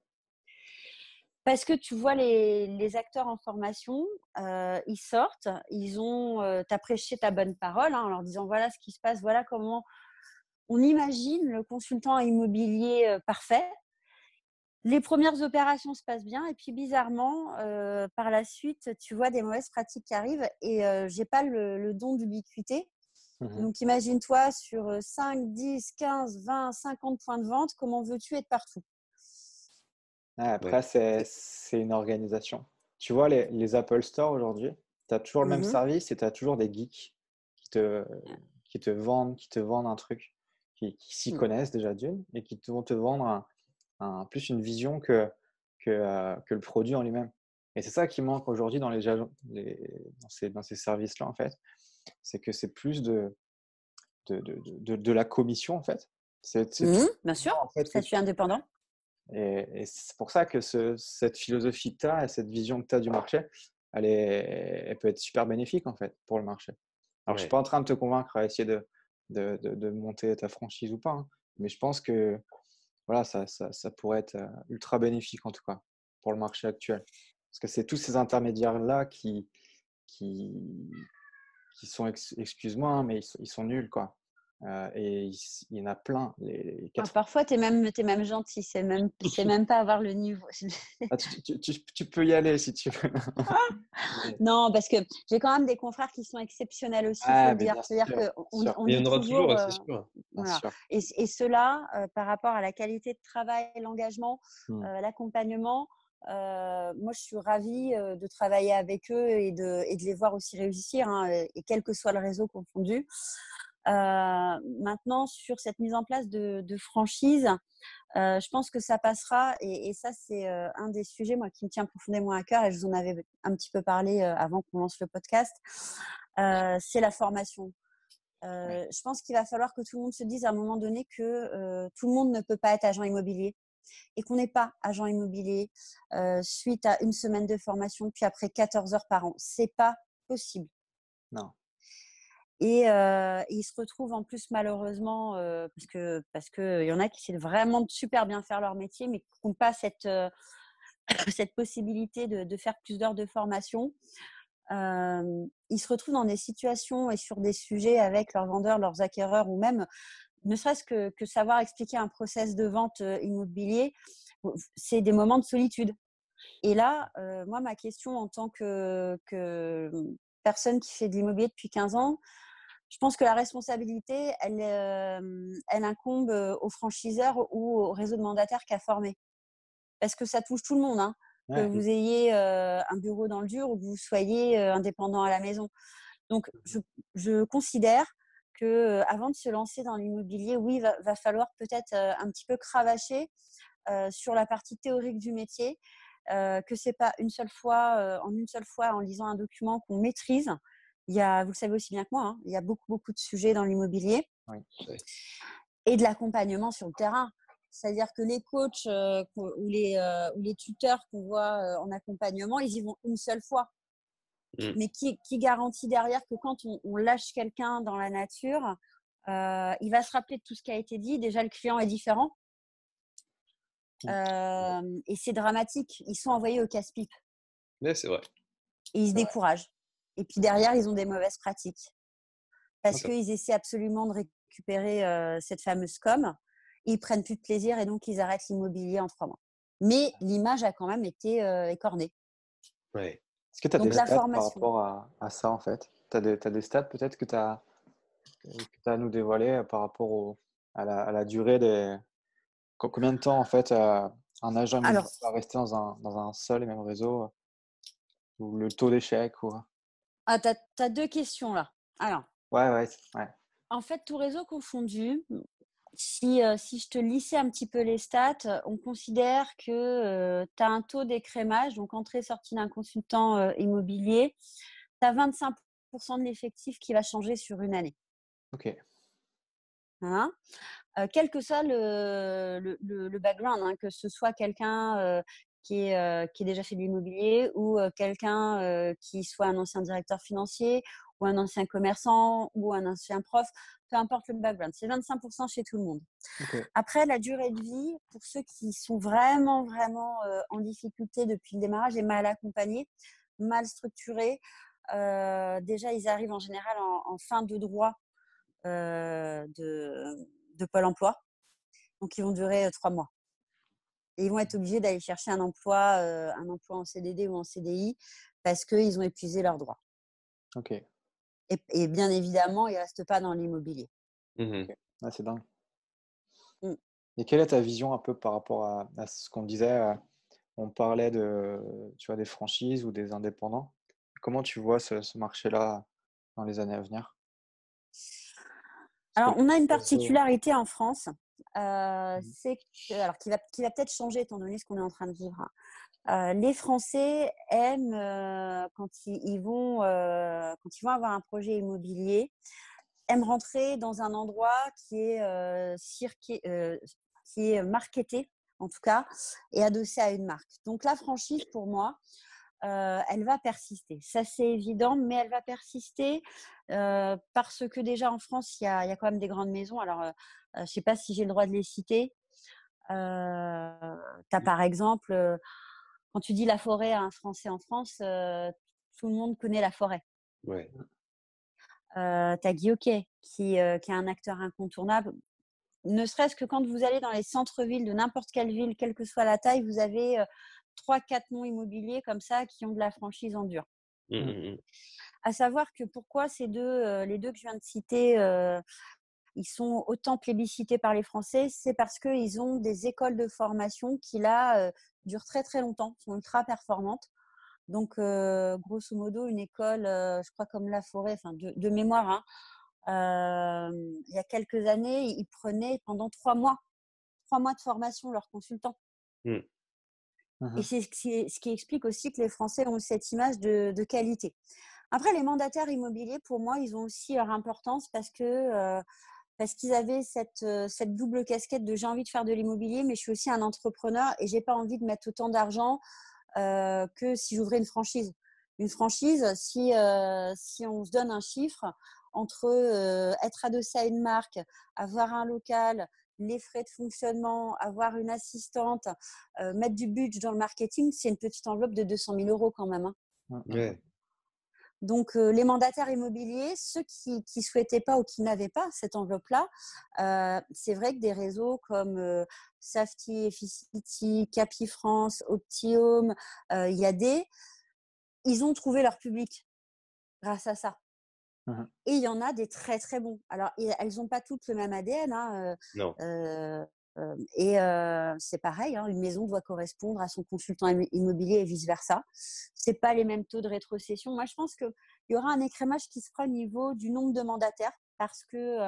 Parce que tu vois les, acteurs en formation, euh, ils sortent, ils ont euh, prêché ta bonne parole hein, en leur disant voilà ce qui se passe, voilà comment on imagine le consultant immobilier euh, parfait les premières opérations se passent bien et puis bizarrement, euh, par la suite, tu vois des mauvaises pratiques qui arrivent et euh, j'ai pas le, don d'ubiquité. Mmh Donc imagine-toi sur 5, 10, 15, 20, 50 points de vente, comment veux-tu être partout?
Après, c'est une organisation. Tu vois, les, Apple Store aujourd'hui, tu as toujours le même mmh service et tu as toujours des geeks qui te, qui te vendent, qui te vendent un truc, qui, s'y mmh. connaissent déjà d'une et qui vont te vendre un, plus une vision que, que, euh, que le produit en lui-même. Et c'est ça qui manque aujourd'hui dans, les, dans ces, dans ces services-là, en fait. C'est que c'est plus de, de, de, de, la commission, en fait.
C'est, mmh, bien sûr, en fait, statut indépendant.
Et, c'est pour ça que ce, cette philosophie que tu as et cette vision que tu as du marché, elle, est, elle peut être super bénéfique, en fait, pour le marché. Alors, je ne suis pas en train de te convaincre à essayer de, de, de, monter ta franchise ou pas, hein, mais je pense que voilà, ça, ça, ça, pourrait être ultra bénéfique en tout cas pour le marché actuel. Parce que c'est tous ces intermédiaires-là qui, qui, qui sont, excuse-moi, hein, mais ils, sont nuls. quoi. Et il, y en a plein. Les,
ah, parfois, tu es même, es même gentil. C'est même, même pas avoir le niveau.
Ah, tu, tu, tu, peux y aller si tu veux.
non, parce que j'ai quand même des confrères qui sont exceptionnels aussi.
Ah, dire.
C'est-à-dire
qu'on on il y en aura toujours, c'est sûr.
Voilà. Et, et cela, par rapport à la qualité de travail, l'engagement, mmh. l'accompagnement, moi, je suis ravie de travailler avec eux et de, et de les voir aussi réussir, hein, et quel que soit le réseau confondu. Euh, maintenant, sur cette mise en place de, franchise, euh, je pense que ça passera, et, ça c'est euh, un des sujets moi, qui me tient profondément à cœur, et je vous en avais un petit peu parlé avant qu'on lance le podcast, c'est la formation. je pense qu'il va falloir que tout le monde se dise à un moment donné que tout le monde ne peut pas être agent immobilier et qu'on n'est pas agent immobilier suite à une semaine de formation, puis après 14 heures par an. C'est pas possible.
Non.
Et, ils se retrouvent en plus malheureusement parce que parce que y en a qui essaient vraiment super bien faire leur métier, mais qui n'ont pas cette cette possibilité de, de faire plus d'heures de formation. Ils se retrouvent dans des situations et sur des sujets avec leurs vendeurs, leurs acquéreurs ou même ne serait-ce que, que savoir expliquer un process de vente immobilier, c'est des moments de solitude. Et là, moi, ma question en tant que, que personne qui fait de l'immobilier depuis 15 ans, je pense que la responsabilité, elle, euh, elle incombe euh, aux franchiseurs ou au réseau de mandataires qu'a formé. Parce que ça touche tout le monde, hein, que vous ayez euh, un bureau dans le dur ou que vous soyez indépendant à la maison. Donc, je, je considère que avant de se lancer dans l'immobilier, oui, va, va falloir peut-être un petit peu cravacher sur la partie théorique du métier, que c'est pas une seule fois, en une seule fois, en lisant un document qu'on maîtrise. Il y a, vous le savez aussi bien que moi, hein, il y a beaucoup, beaucoup de sujets dans l'immobilier. Et de l'accompagnement sur le terrain. C'est-à-dire que les coachs ou, les, ou les tuteurs qu'on voit en accompagnement, ils y vont une seule fois. Mmh. Mais qui, qui, garantit derrière que quand on, lâche quelqu'un dans la nature, il va se rappeler de tout ce qui a été dit. Déjà, le client est différent. Mmh. et c'est dramatique. Ils sont envoyés au casse-pipe.
Mais c'est vrai.
Et ils se découragent. Et puis derrière, ils ont des mauvaises pratiques. Parce qu'ils essaient absolument de récupérer cette fameuse com. Ils prennent plus de plaisir et donc ils arrêtent l'immobilier en trois mois. Mais l'image a quand même été écornée.
Ouais.
Est-ce que tu as des stats par rapport à, ça en fait? Tu as, des stats peut-être que tu as, as, à nous dévoiler euh, par rapport à, la, durée des. Combien de temps en fait un agent va rester dans un, dans un, seul et même réseau euh, Ou le taux d'échec ou...
Ah, tu as, deux questions là. Alors.
Ouais, ouais, ouais.
En fait, tout réseau confondu, si, euh, si, je te lissais un petit peu les stats, on considère que euh, tu as un taux d'écrémage, donc entrée-sortie d'un consultant euh, immobilier, tu as 25% de l'effectif qui va changer sur une année.
OK.
Hein? Quel que soit le, le, le, background, hein, que ce soit quelqu'un qui, est, qui est déjà fait de l'immobilier ou quelqu'un qui soit un ancien directeur financier ou un ancien commerçant ou un ancien prof, peu importe le background. C'est 25% chez tout le monde. Après, la durée de vie, pour ceux qui sont vraiment, vraiment euh, en difficulté depuis le démarrage et mal accompagnés, mal structurés, euh, déjà, ils arrivent en général en, fin de droit euh, de, de, Pôle emploi. Donc, ils vont durer trois mois. Et ils vont être obligés d'aller chercher un emploi, un emploi en CDD ou en CDI parce qu'ils ont épuisé leurs droits.
Ok.
Et, bien évidemment, ils ne restent pas dans l'immobilier.
Mmh c'est dingue. Mmh. Et quelle est ta vision un peu par rapport à, ce qu'on disait euh, On parlait de, tu vois, des franchises ou des indépendants. Comment tu vois ce, marché-là dans les années à venir?
Alors, on a une particularité en France. Euh, mmh. c'est alors qui va, qui va peut-être changer étant donné ce qu'on est en train de vivre. Hein. Euh, les Français aiment euh, quand ils, vont euh, quand ils vont avoir un projet immobilier, aiment rentrer dans un endroit qui est cirqué, qui est marketé en tout cas et adossé à une marque. Donc la franchise pour moi, elle va persister. Ça, c'est évident, mais elle va persister parce que déjà en France, il y a, y a, quand même des grandes maisons. Alors, je ne sais pas si j'ai le droit de les citer. tu as par exemple quand tu dis la forêt à un Français en France, euh, tout le monde connaît la forêt.
Ouais.
Euh, tu as Guy qui, euh, qui est un acteur incontournable. Ne serait-ce que quand vous allez dans les centres-villes de n'importe quelle ville, quelle que soit la taille, vous avez trois, quatre noms immobiliers comme ça qui ont de la franchise en dur.
Mmh, mmh, mmh.
À savoir que pourquoi ces deux, les deux que je viens de citer, ils sont autant plébiscités par les Français, c'est parce qu'ils ont des écoles de formation qui là durent très très longtemps, sont ultra performantes. Donc, euh, grosso modo, une école, euh, je crois comme La Forêt, enfin de, mémoire, hein, euh, il y a quelques années, ils prenaient pendant trois mois, trois mois de formation leurs consultants. Mmh. Mmh Et c'est ce qui, explique aussi que les Français ont cette image de, de, qualité. Après, les mandataires immobiliers, pour moi, ils ont aussi leur importance parce que parce qu'ils avaient cette, euh, cette, double casquette de j'ai envie de faire de l'immobilier, mais je suis aussi un entrepreneur et j'ai pas envie de mettre autant d'argent euh, que si j'ouvrais une franchise. Une franchise, si, euh, si on se donne un chiffre entre être adossé à une marque, avoir un local, les frais de fonctionnement, avoir une assistante, mettre du budget dans le marketing, c'est une petite enveloppe de 200 000 euros quand même.
Hein. Ouais.
Donc, euh, les mandataires immobiliers, ceux qui ne souhaitaient pas ou qui n'avaient pas cette enveloppe-là, euh, c'est vrai que des réseaux comme euh, Safety, Efficity, Capifrance, Optium, IAD, ils ont trouvé leur public grâce à ça. Mmh Et il y en a des très très bons. Alors, elles n'ont pas toutes le même ADN. Hein,
non
et c'est pareil, hein, une maison doit correspondre à son consultant immobilier et vice-versa. Ce pas les mêmes taux de rétrocession. Moi, je pense qu'il y aura un écrémage qui se fera au niveau du nombre de mandataires parce que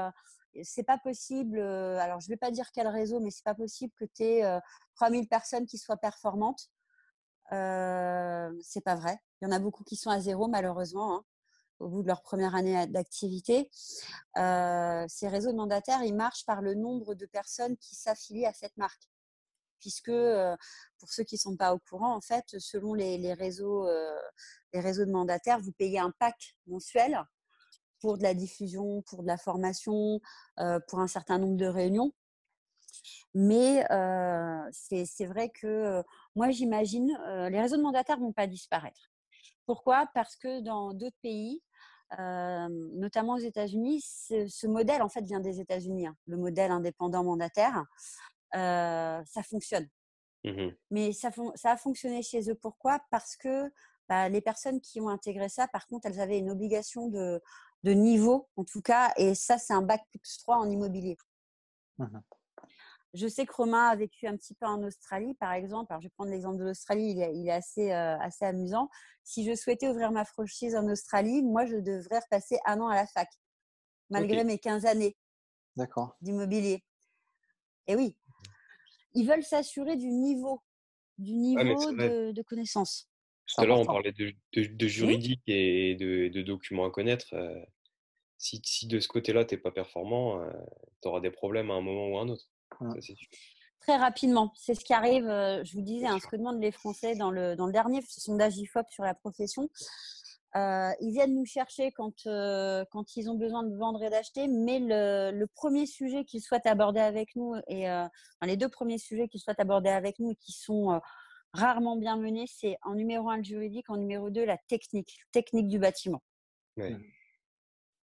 c'est pas possible. alors, je ne vais pas dire quel réseau, mais c'est pas possible que tu aies 3000 personnes qui soient performantes. c'est pas vrai. Il y en a beaucoup qui sont à zéro, malheureusement. Hein, au bout de leur première année d'activité. ces réseaux de mandataires, ils marchent par le nombre de personnes qui s'affilient à cette marque puisque pour ceux qui ne sont pas au courant, en fait, selon les, réseaux, les réseaux de mandataires, vous payez un pack mensuel pour de la diffusion, pour de la formation, pour un certain nombre de réunions. Mais c'est vrai que moi, j'imagine, les réseaux de mandataires ne vont pas disparaître. Pourquoi? Parce que dans d'autres pays, notamment aux États-Unis, ce, modèle en fait vient des États-Unis, hein, le modèle indépendant mandataire ça fonctionne. Mmh Mais ça, ça, a fonctionné chez eux. Pourquoi? Parce que bah, les personnes qui ont intégré ça, par contre, elles avaient une obligation de, de niveau, en tout cas, et ça, c'est un bac plus 3 en immobilier. Mmh je sais que Romain a vécu un petit peu en Australie, par exemple. Alors, je vais prendre l'exemple de l'Australie, il, est, assez, assez amusant. Si je souhaitais ouvrir ma franchise en Australie, moi, je devrais repasser un an à la fac, malgré mes 15 années d'immobilier. Et oui, ils veulent s'assurer du niveau, du niveau de, connaissance.
Tout à l'heure, on parlait de, juridique et de, documents à connaître. Euh, si, de ce côté-là, tu n'es pas performant, euh, tu auras des problèmes à un moment ou à un autre.
Très rapidement, c'est ce qui arrive, euh, je vous disais, hein, ce que demandent les Français dans le, dans le dernier sondage IFOP sur la profession. Euh, ils viennent nous chercher quand, euh, quand ils ont besoin de vendre et d'acheter, mais le, le, premier sujet qu'ils souhaitent aborder avec nous, et euh, les deux premiers sujets qu'ils souhaitent aborder avec nous et qui sont rarement bien menés, c'est en numéro un le juridique, en numéro deux la technique, technique du bâtiment.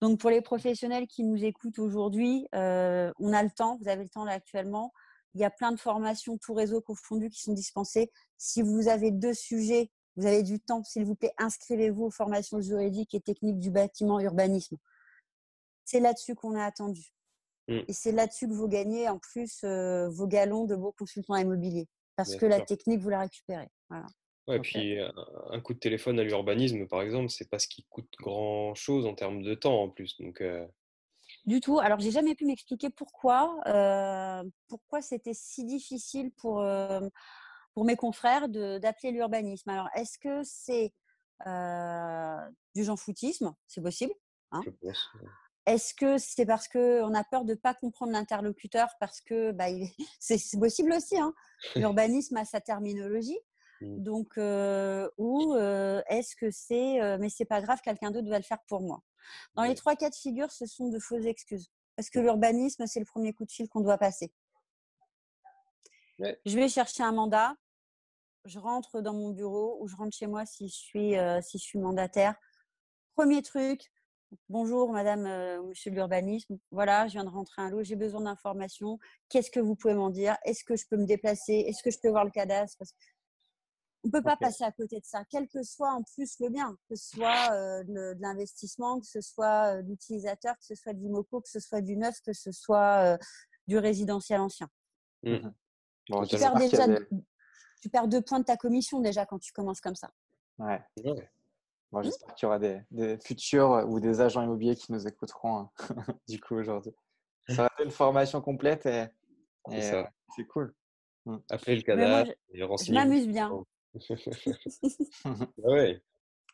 Donc pour les professionnels qui nous écoutent aujourd'hui, on a le temps, vous avez le temps là actuellement. Il y a plein de formations, tout réseau confondu qui sont dispensées. Si vous avez deux sujets vous avez du temps, s'il vous plaît, inscrivez-vous aux formations juridiques et techniques du bâtiment urbanisme. C'est là-dessus qu'on a attendu. Mmh. Et c'est là-dessus que vous gagnez en plus euh, vos galons de beaux consultants immobiliers. Parce que la technique, vous la récupérez. Voilà.
Ouais, puis un coup de téléphone à l'urbanisme, par exemple, c'est pas ce qui coûte grand chose en termes de temps en plus. Donc, euh
Du tout. Alors, j'ai jamais pu m'expliquer pourquoi, euh, pourquoi c'était si difficile pour pour mes confrères d'appeler l'urbanisme. Alors, est-ce que c'est du jean-foutisme C'est possible. Hein? Est-ce que c'est parce qu'on a peur de ne pas comprendre l'interlocuteur Parce que bah, c'est possible aussi. Hein L'urbanisme a sa terminologie. Mmh. Donc, euh, ou euh, est-ce que c'est mais c'est pas grave, quelqu'un d'autre va le faire pour moi Dans les trois cas de figure, ce sont de fausses excuses. Parce que l'urbanisme, c'est le premier coup de fil qu'on doit passer. Je vais chercher un mandat je rentre dans mon bureau ou je rentre chez moi si je suis, euh, si je suis mandataire. Premier truc, bonjour madame, euh, monsieur de l'urbanisme, voilà, je viens de rentrer un lot, j'ai besoin d'informations. Qu'est-ce que vous pouvez m'en dire? Est-ce que je peux me déplacer? Est-ce que je peux voir le cadastre? On ne peut pas passer à côté de ça, quel que soit en plus le bien, que ce soit euh, de, l'investissement, que ce soit l'utilisateur, que ce soit de l'IMOCO, que ce soit du neuf, que ce soit du résidentiel ancien. Mmh. Bon, déjà, tu perds deux points de ta commission déjà quand tu commences comme ça.
Ouais. Bon, mmh. J'espère qu'il y aura des, futurs ou des agents immobiliers qui nous écouteront hein, du coup aujourd'hui. Ça va être une formation complète et, c'est euh, cool.
Mmh. Appelez le cadavre.
Je m'amuse bien.
Ah ouais.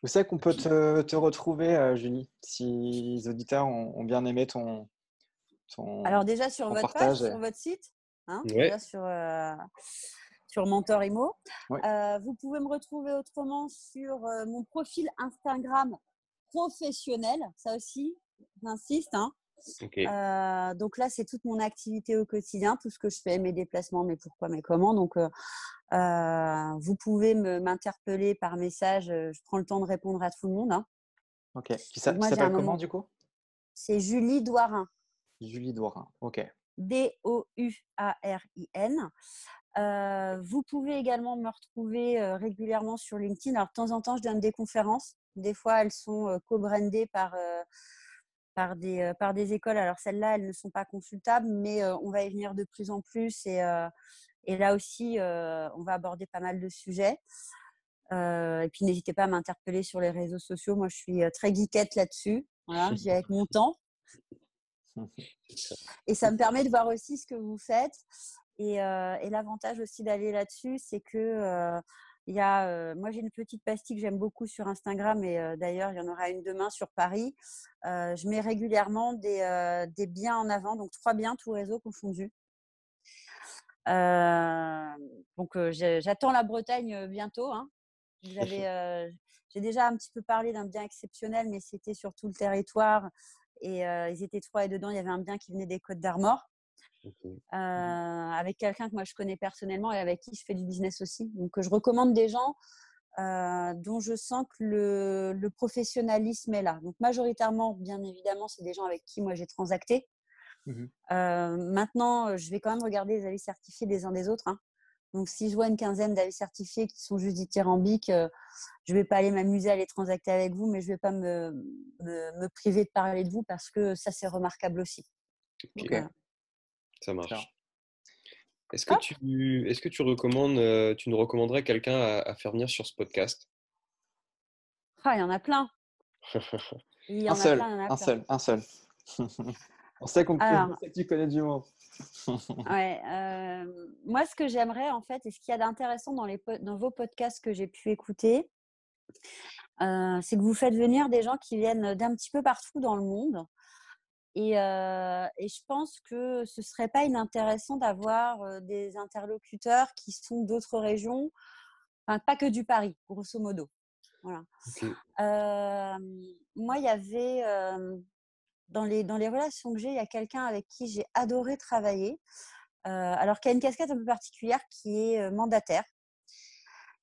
Vous savez qu'on peut te, te retrouver, euh, Julie, si les auditeurs ont, bien aimé ton,
ton Alors déjà sur votre page, sur votre site, hein, déjà sur, euh, sur Mentor Imo. Euh, vous pouvez me retrouver autrement sur euh, mon profil Instagram professionnel. Ça aussi, j'insiste. Hein. Euh, donc là, c'est toute mon activité au quotidien, tout ce que je fais, mes déplacements, mes pourquoi, mes comment. Donc, vous pouvez m'interpeller par message. Je prends le temps de répondre à tout le monde. Hein.
Ok. Qui s'appelle comment du coup?
C'est Julie Douarin.
Julie Douarin. Ok.
D-O-U-A-R-I-N. Euh, vous pouvez également me retrouver euh, régulièrement sur LinkedIn. Alors, de temps en temps, je donne des conférences. Des fois, elles sont euh, co-brandées par, par, des, par des écoles. Alors, celles-là, elles ne sont pas consultables, mais on va y venir de plus en plus. Et, et là aussi, on va aborder pas mal de sujets. et puis, n'hésitez pas à m'interpeller sur les réseaux sociaux. Moi, je suis très geekette là-dessus. Voilà, j'ai avec mon temps. Et ça me permet de voir aussi ce que vous faites. Et, l'avantage aussi d'aller là-dessus, c'est que Il y a, moi, j'ai une petite pastille que j'aime beaucoup sur Instagram et d'ailleurs, il y en aura une demain sur Paris. je mets régulièrement des, des, biens en avant, donc trois biens, tout réseau confondu. donc, j'attends la Bretagne bientôt. Hein. j'ai déjà un petit peu parlé d'un bien exceptionnel, mais c'était sur tout le territoire et ils étaient trois et dedans, il y avait un bien qui venait des Côtes d'Armor. Mmh. avec quelqu'un que moi je connais personnellement et avec qui je fais du business aussi. Donc je recommande des gens dont je sens que le, professionnalisme est là. Donc majoritairement, bien évidemment, c'est des gens avec qui moi j'ai transacté. Mmh maintenant, je vais quand même regarder les avis certifiés des uns des autres. Hein. Donc, si je vois une quinzaine d'avis certifiés qui sont juste dithyrambiques, je ne vais pas aller m'amuser à les transacter avec vous, mais je ne vais pas me, me, priver de parler de vous parce que ça, c'est remarquable aussi.
Ça marche. Est-ce que, tu, est-ce que tu, recommandes, euh, tu nous recommanderais quelqu'un à, faire venir sur ce podcast?
Ah, Il y en a plein.
il y en un, a seul, plein, un seul, un seul, On sait qu'on que tu connais du monde.
ouais, euh, moi, ce que j'aimerais, en fait, et ce qu'il y a d'intéressant dans, les, dans vos podcasts que j'ai pu écouter, euh, c'est que vous faites venir des gens qui viennent d'un petit peu partout dans le monde. Et, je pense que ce serait pas inintéressant d'avoir des interlocuteurs qui sont d'autres régions, enfin, pas que du Paris, grosso modo. Voilà. moi, il y avait dans, les, dans les relations que j'ai, il y a quelqu'un avec qui j'ai adoré travailler, alors qui a une casquette un peu particulière, qui est mandataire.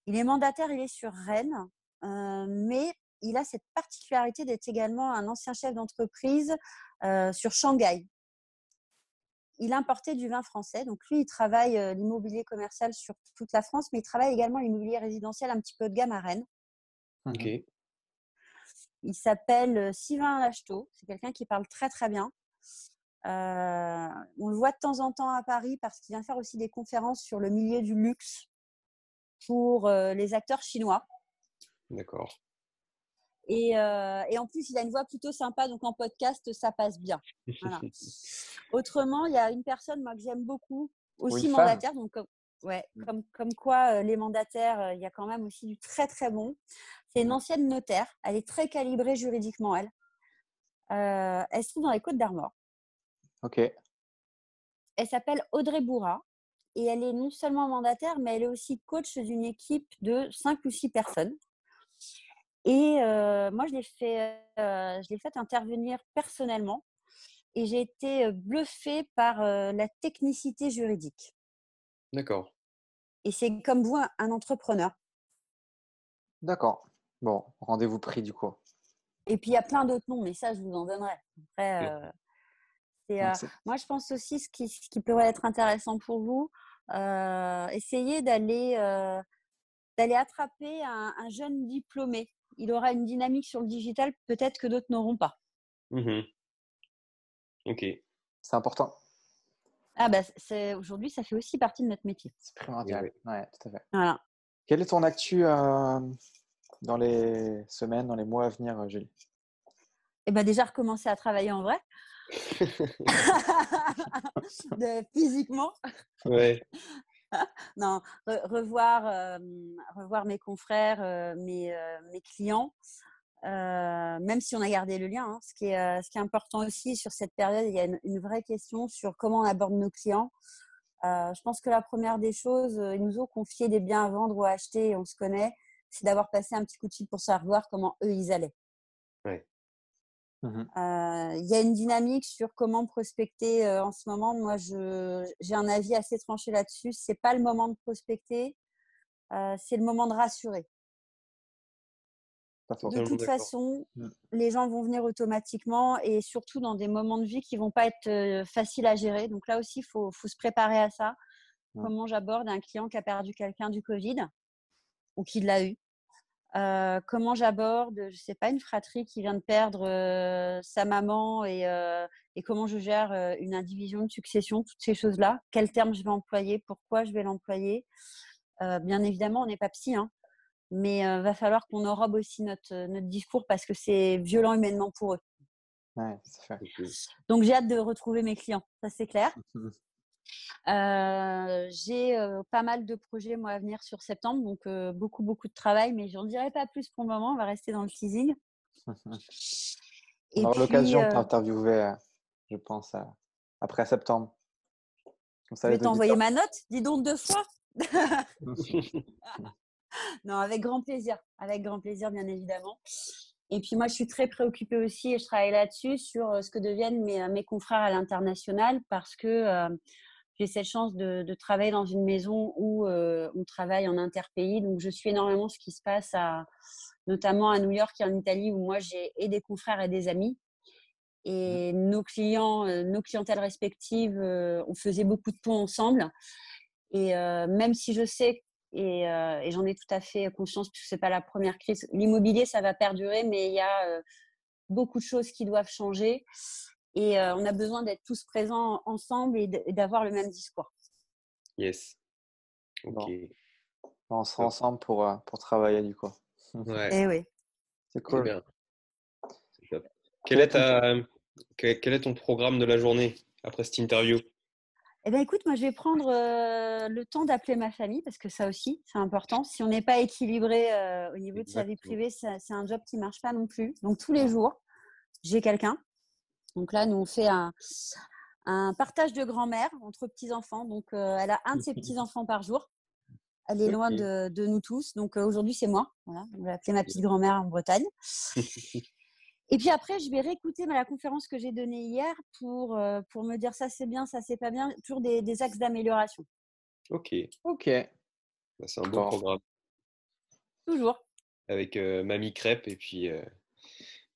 Il est mandataire, il est sur Rennes, mais il a cette particularité d'être également un ancien chef d'entreprise euh, sur Shanghai. Il importait du vin français. Donc lui, il travaille euh, l'immobilier commercial sur toute la France, mais il travaille également l'immobilier résidentiel un petit peu de gamme à Rennes.
Ok.
Il s'appelle euh, Sylvain Lacheteau. C'est quelqu'un qui parle très très bien. on le voit de temps en temps à Paris parce qu'il vient faire aussi des conférences sur le milieu du luxe pour les acteurs chinois.
D'accord.
Euh, et, en plus, il a une voix plutôt sympa, donc en podcast, ça passe bien. Autrement, il y a une personne moi, que j'aime beaucoup, aussi mandataire. Donc, ouais, mmh. comme, comme quoi, euh, les mandataires, euh, il y a quand même aussi du très très bon. C'est une mmh. ancienne notaire. Elle est très calibrée juridiquement, elle. elle se trouve dans les Côtes d'Armor.
Ok.
Elle s'appelle Audrey Bourra et elle est non seulement mandataire, mais elle est aussi coach d'une équipe de 5 ou 6 personnes. Et moi, je l'ai fait, je l'ai fait intervenir personnellement et j'ai été bluffée par la technicité juridique.
D'accord.
Et c'est comme vous un entrepreneur.
D'accord. Bon, rendez-vous pris du coup.
Et puis il y a plein d'autres noms, mais ça, je vous en donnerai. Après, moi, je pense aussi ce qui, ce qui pourrait être intéressant pour vous, essayez d'aller d'aller attraper un, jeune diplômé il aura une dynamique sur le digital peut-être que d'autres n'auront pas.
Mmh ok.
C'est important.
Ah bah aujourd'hui, ça fait aussi partie de notre métier.
C'est primordial. Ouais, tout à fait.
Voilà.
Quelle est ton actu euh, dans les semaines, dans les mois à venir, euh, Julie?
Eh ben déjà recommencer à travailler en vrai. physiquement.
Ouais.
non, revoir, revoir mes confrères, mes, clients, même si on a gardé le lien. Hein. ce, qui est, ce qui est important aussi sur cette période, il y a une, vraie question sur comment on aborde nos clients. je pense que la première des choses, ils nous ont confié des biens à vendre ou à acheter et on se connaît, c'est d'avoir passé un petit coup de fil pour savoir comment eux ils allaient. Mmh il y a une dynamique sur comment prospecter en ce moment. Moi, j'ai un avis assez tranché là-dessus. C'est pas le moment de prospecter, c'est le moment de rassurer. De toute façon, mmh. les gens vont venir automatiquement et surtout dans des moments de vie qui vont pas être faciles à gérer. Donc là aussi, il faut, faut, se préparer à ça. Mmh. Comment j'aborde un client qui a perdu quelqu'un du Covid ou qui l'a eu euh, comment j'aborde, je sais pas, une fratrie qui vient de perdre euh, sa maman et, euh, et, comment je gère une indivision de succession, toutes ces choses-là? Quel terme je vais employer, pourquoi je vais l'employer? bien évidemment, on n'est pas psy, hein, mais il va falloir qu'on enrobe aussi notre, notre discours parce que c'est violent humainement pour eux.
Ouais.
Donc j'ai hâte de retrouver mes clients, ça c'est clair. J'ai pas mal de projets moi à venir sur septembre, donc beaucoup beaucoup de travail, mais j'en dirai pas plus pour le moment. On va rester dans le teasing.
On aura l'occasion de t'interviewer, je pense, après septembre.
je vais t'envoyer ma note, dis donc deux fois. non, avec grand plaisir, avec grand plaisir, bien évidemment. Et puis moi, je suis très préoccupée aussi et je travaille là-dessus sur euh, ce que deviennent mes, euh, mes confrères à l'international parce que euh, j'ai cette chance de, de, travailler dans une maison où on travaille en interpays. Donc, je suis énormément ce qui se passe, à, notamment à New York et en Italie où moi, j'ai et des confrères et des amis. Et mmh. nos clients, nos clientèles respectives, on faisait beaucoup de ponts ensemble. Et même si je sais euh, et, j'en ai tout à fait conscience puisque c'est pas la première crise. L'immobilier, ça va perdurer, mais il y a euh, beaucoup de choses qui doivent changer et euh, on a besoin d'être tous présents ensemble et d'avoir le même discours.
Yes. Ok.
On sera ensemble pour, pour travailler du coup.
Ouais. Eh oui.
C'est cool.
Bien. Quel est, ta, quel est ton programme de la journée après cette interview?
Eh bien, écoute, moi, je vais prendre euh, le temps d'appeler ma famille parce que ça aussi, c'est important. Si on n'est pas équilibré euh, au niveau de sa vie privée, c'est un job qui ne marche pas non plus. Donc, tous les jours, j'ai quelqu'un. Donc là, nous, on fait un, partage de grand-mère entre petits-enfants. Donc, euh, elle a un de ses petits-enfants par jour. Elle est loin de, nous tous. Donc, aujourd'hui, c'est moi. Voilà. On va appeler ma petite grand-mère en Bretagne. Et puis après, je vais réécouter la conférence que j'ai donnée hier pour, euh, pour me dire ça c'est bien, ça c'est pas bien, toujours des, des axes d'amélioration.
Ok.
Ok.
Bah, c'est un bon programme.
Toujours.
Avec euh, Mamie Crêpe et puis euh,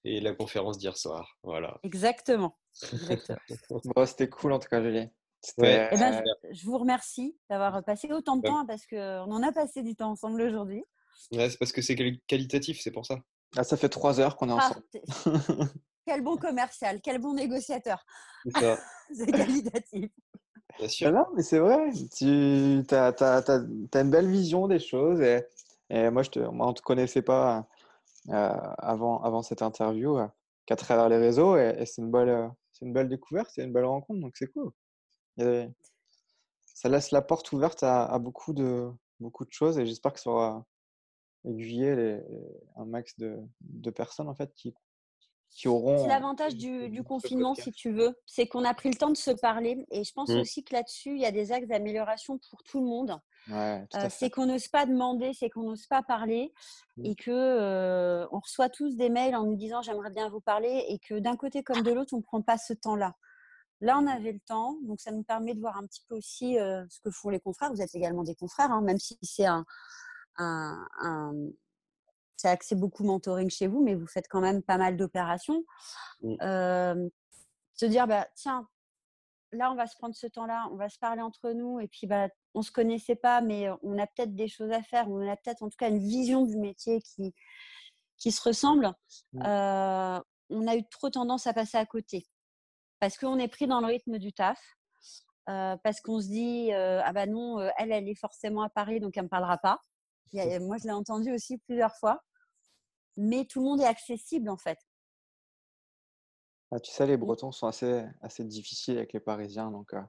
et la conférence d'hier soir. Voilà.
Exactement.
C'était cool en tout cas, Julie.
Eh ben, je vous remercie d'avoir passé autant de temps hein, parce qu'on en a passé du temps ensemble aujourd'hui.
Ouais, c'est parce que c'est qualitatif, c'est pour ça.
Ah, ça fait trois heures qu'on est ensemble.
quel bon commercial, quel bon négociateur. C'est qualitatif.
Bien sûr. non, mais c'est vrai. Tu as, une belle vision des choses. Et, moi, je te, moi, on ne te connaissait pas euh, avant, avant cette interview euh, qu'à travers les réseaux. Et, c'est une, belle, une belle découverte, c'est une belle rencontre. Donc, c'est cool. ça laisse la porte ouverte à, beaucoup, de, beaucoup de choses. Et j'espère que ça aura aiguiller les, un max de, de, personnes en fait qui, qui auront.
C'est l'avantage du, du confinement, si tu veux, c'est qu'on a pris le temps de se parler. Et je pense mmh. aussi que là-dessus, il y a des axes d'amélioration pour tout le monde.
Ouais,
euh, c'est qu'on n'ose pas demander, c'est qu'on n'ose pas parler mmh. et que euh, on reçoit tous des mails en nous disant j'aimerais bien vous parler et que d'un côté comme de l'autre, on ne prend pas ce temps-là. Là, on mmh. avait le temps, donc ça nous permet de voir un petit peu aussi euh, ce que font les confrères. Vous êtes également des confrères, hein, même si c'est un, un, c'est axé beaucoup mentoring chez vous, mais vous faites quand même pas mal d'opérations. se dire, bah, tiens, là, on va se prendre ce temps-là, on va se parler entre nous, et puis bah, on ne se connaissait pas, mais on a peut-être des choses à faire, on a peut-être en tout cas une vision du métier qui, qui se ressemble. on a eu trop tendance à passer à côté parce qu'on est pris dans le rythme du taf. parce qu'on se dit ah bah non elle elle est forcément à Paris donc elle me parlera pas moi, je l'ai entendu aussi plusieurs fois. Mais tout le monde est accessible, en fait.
Ah, tu sais, les Bretons sont assez, assez difficiles avec les Parisiens. Donc, euh,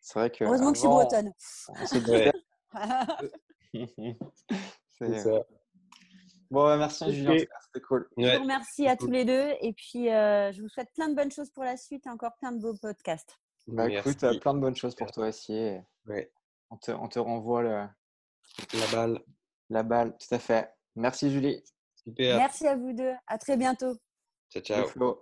c'est vrai que.
Heureusement que je suis bretonne.
c'est ça. Bon, merci Julien, c'était cool.
Je vous remercie à tous les deux et puis euh, je vous souhaite plein de bonnes choses pour la suite et encore plein de beaux podcasts.
Bah, écoute, plein de bonnes choses pour toi aussi. On, te, on te renvoie le,
la balle.
La balle, tout à fait. Merci Julie.
Merci à vous deux. À très bientôt.
Ciao, ciao.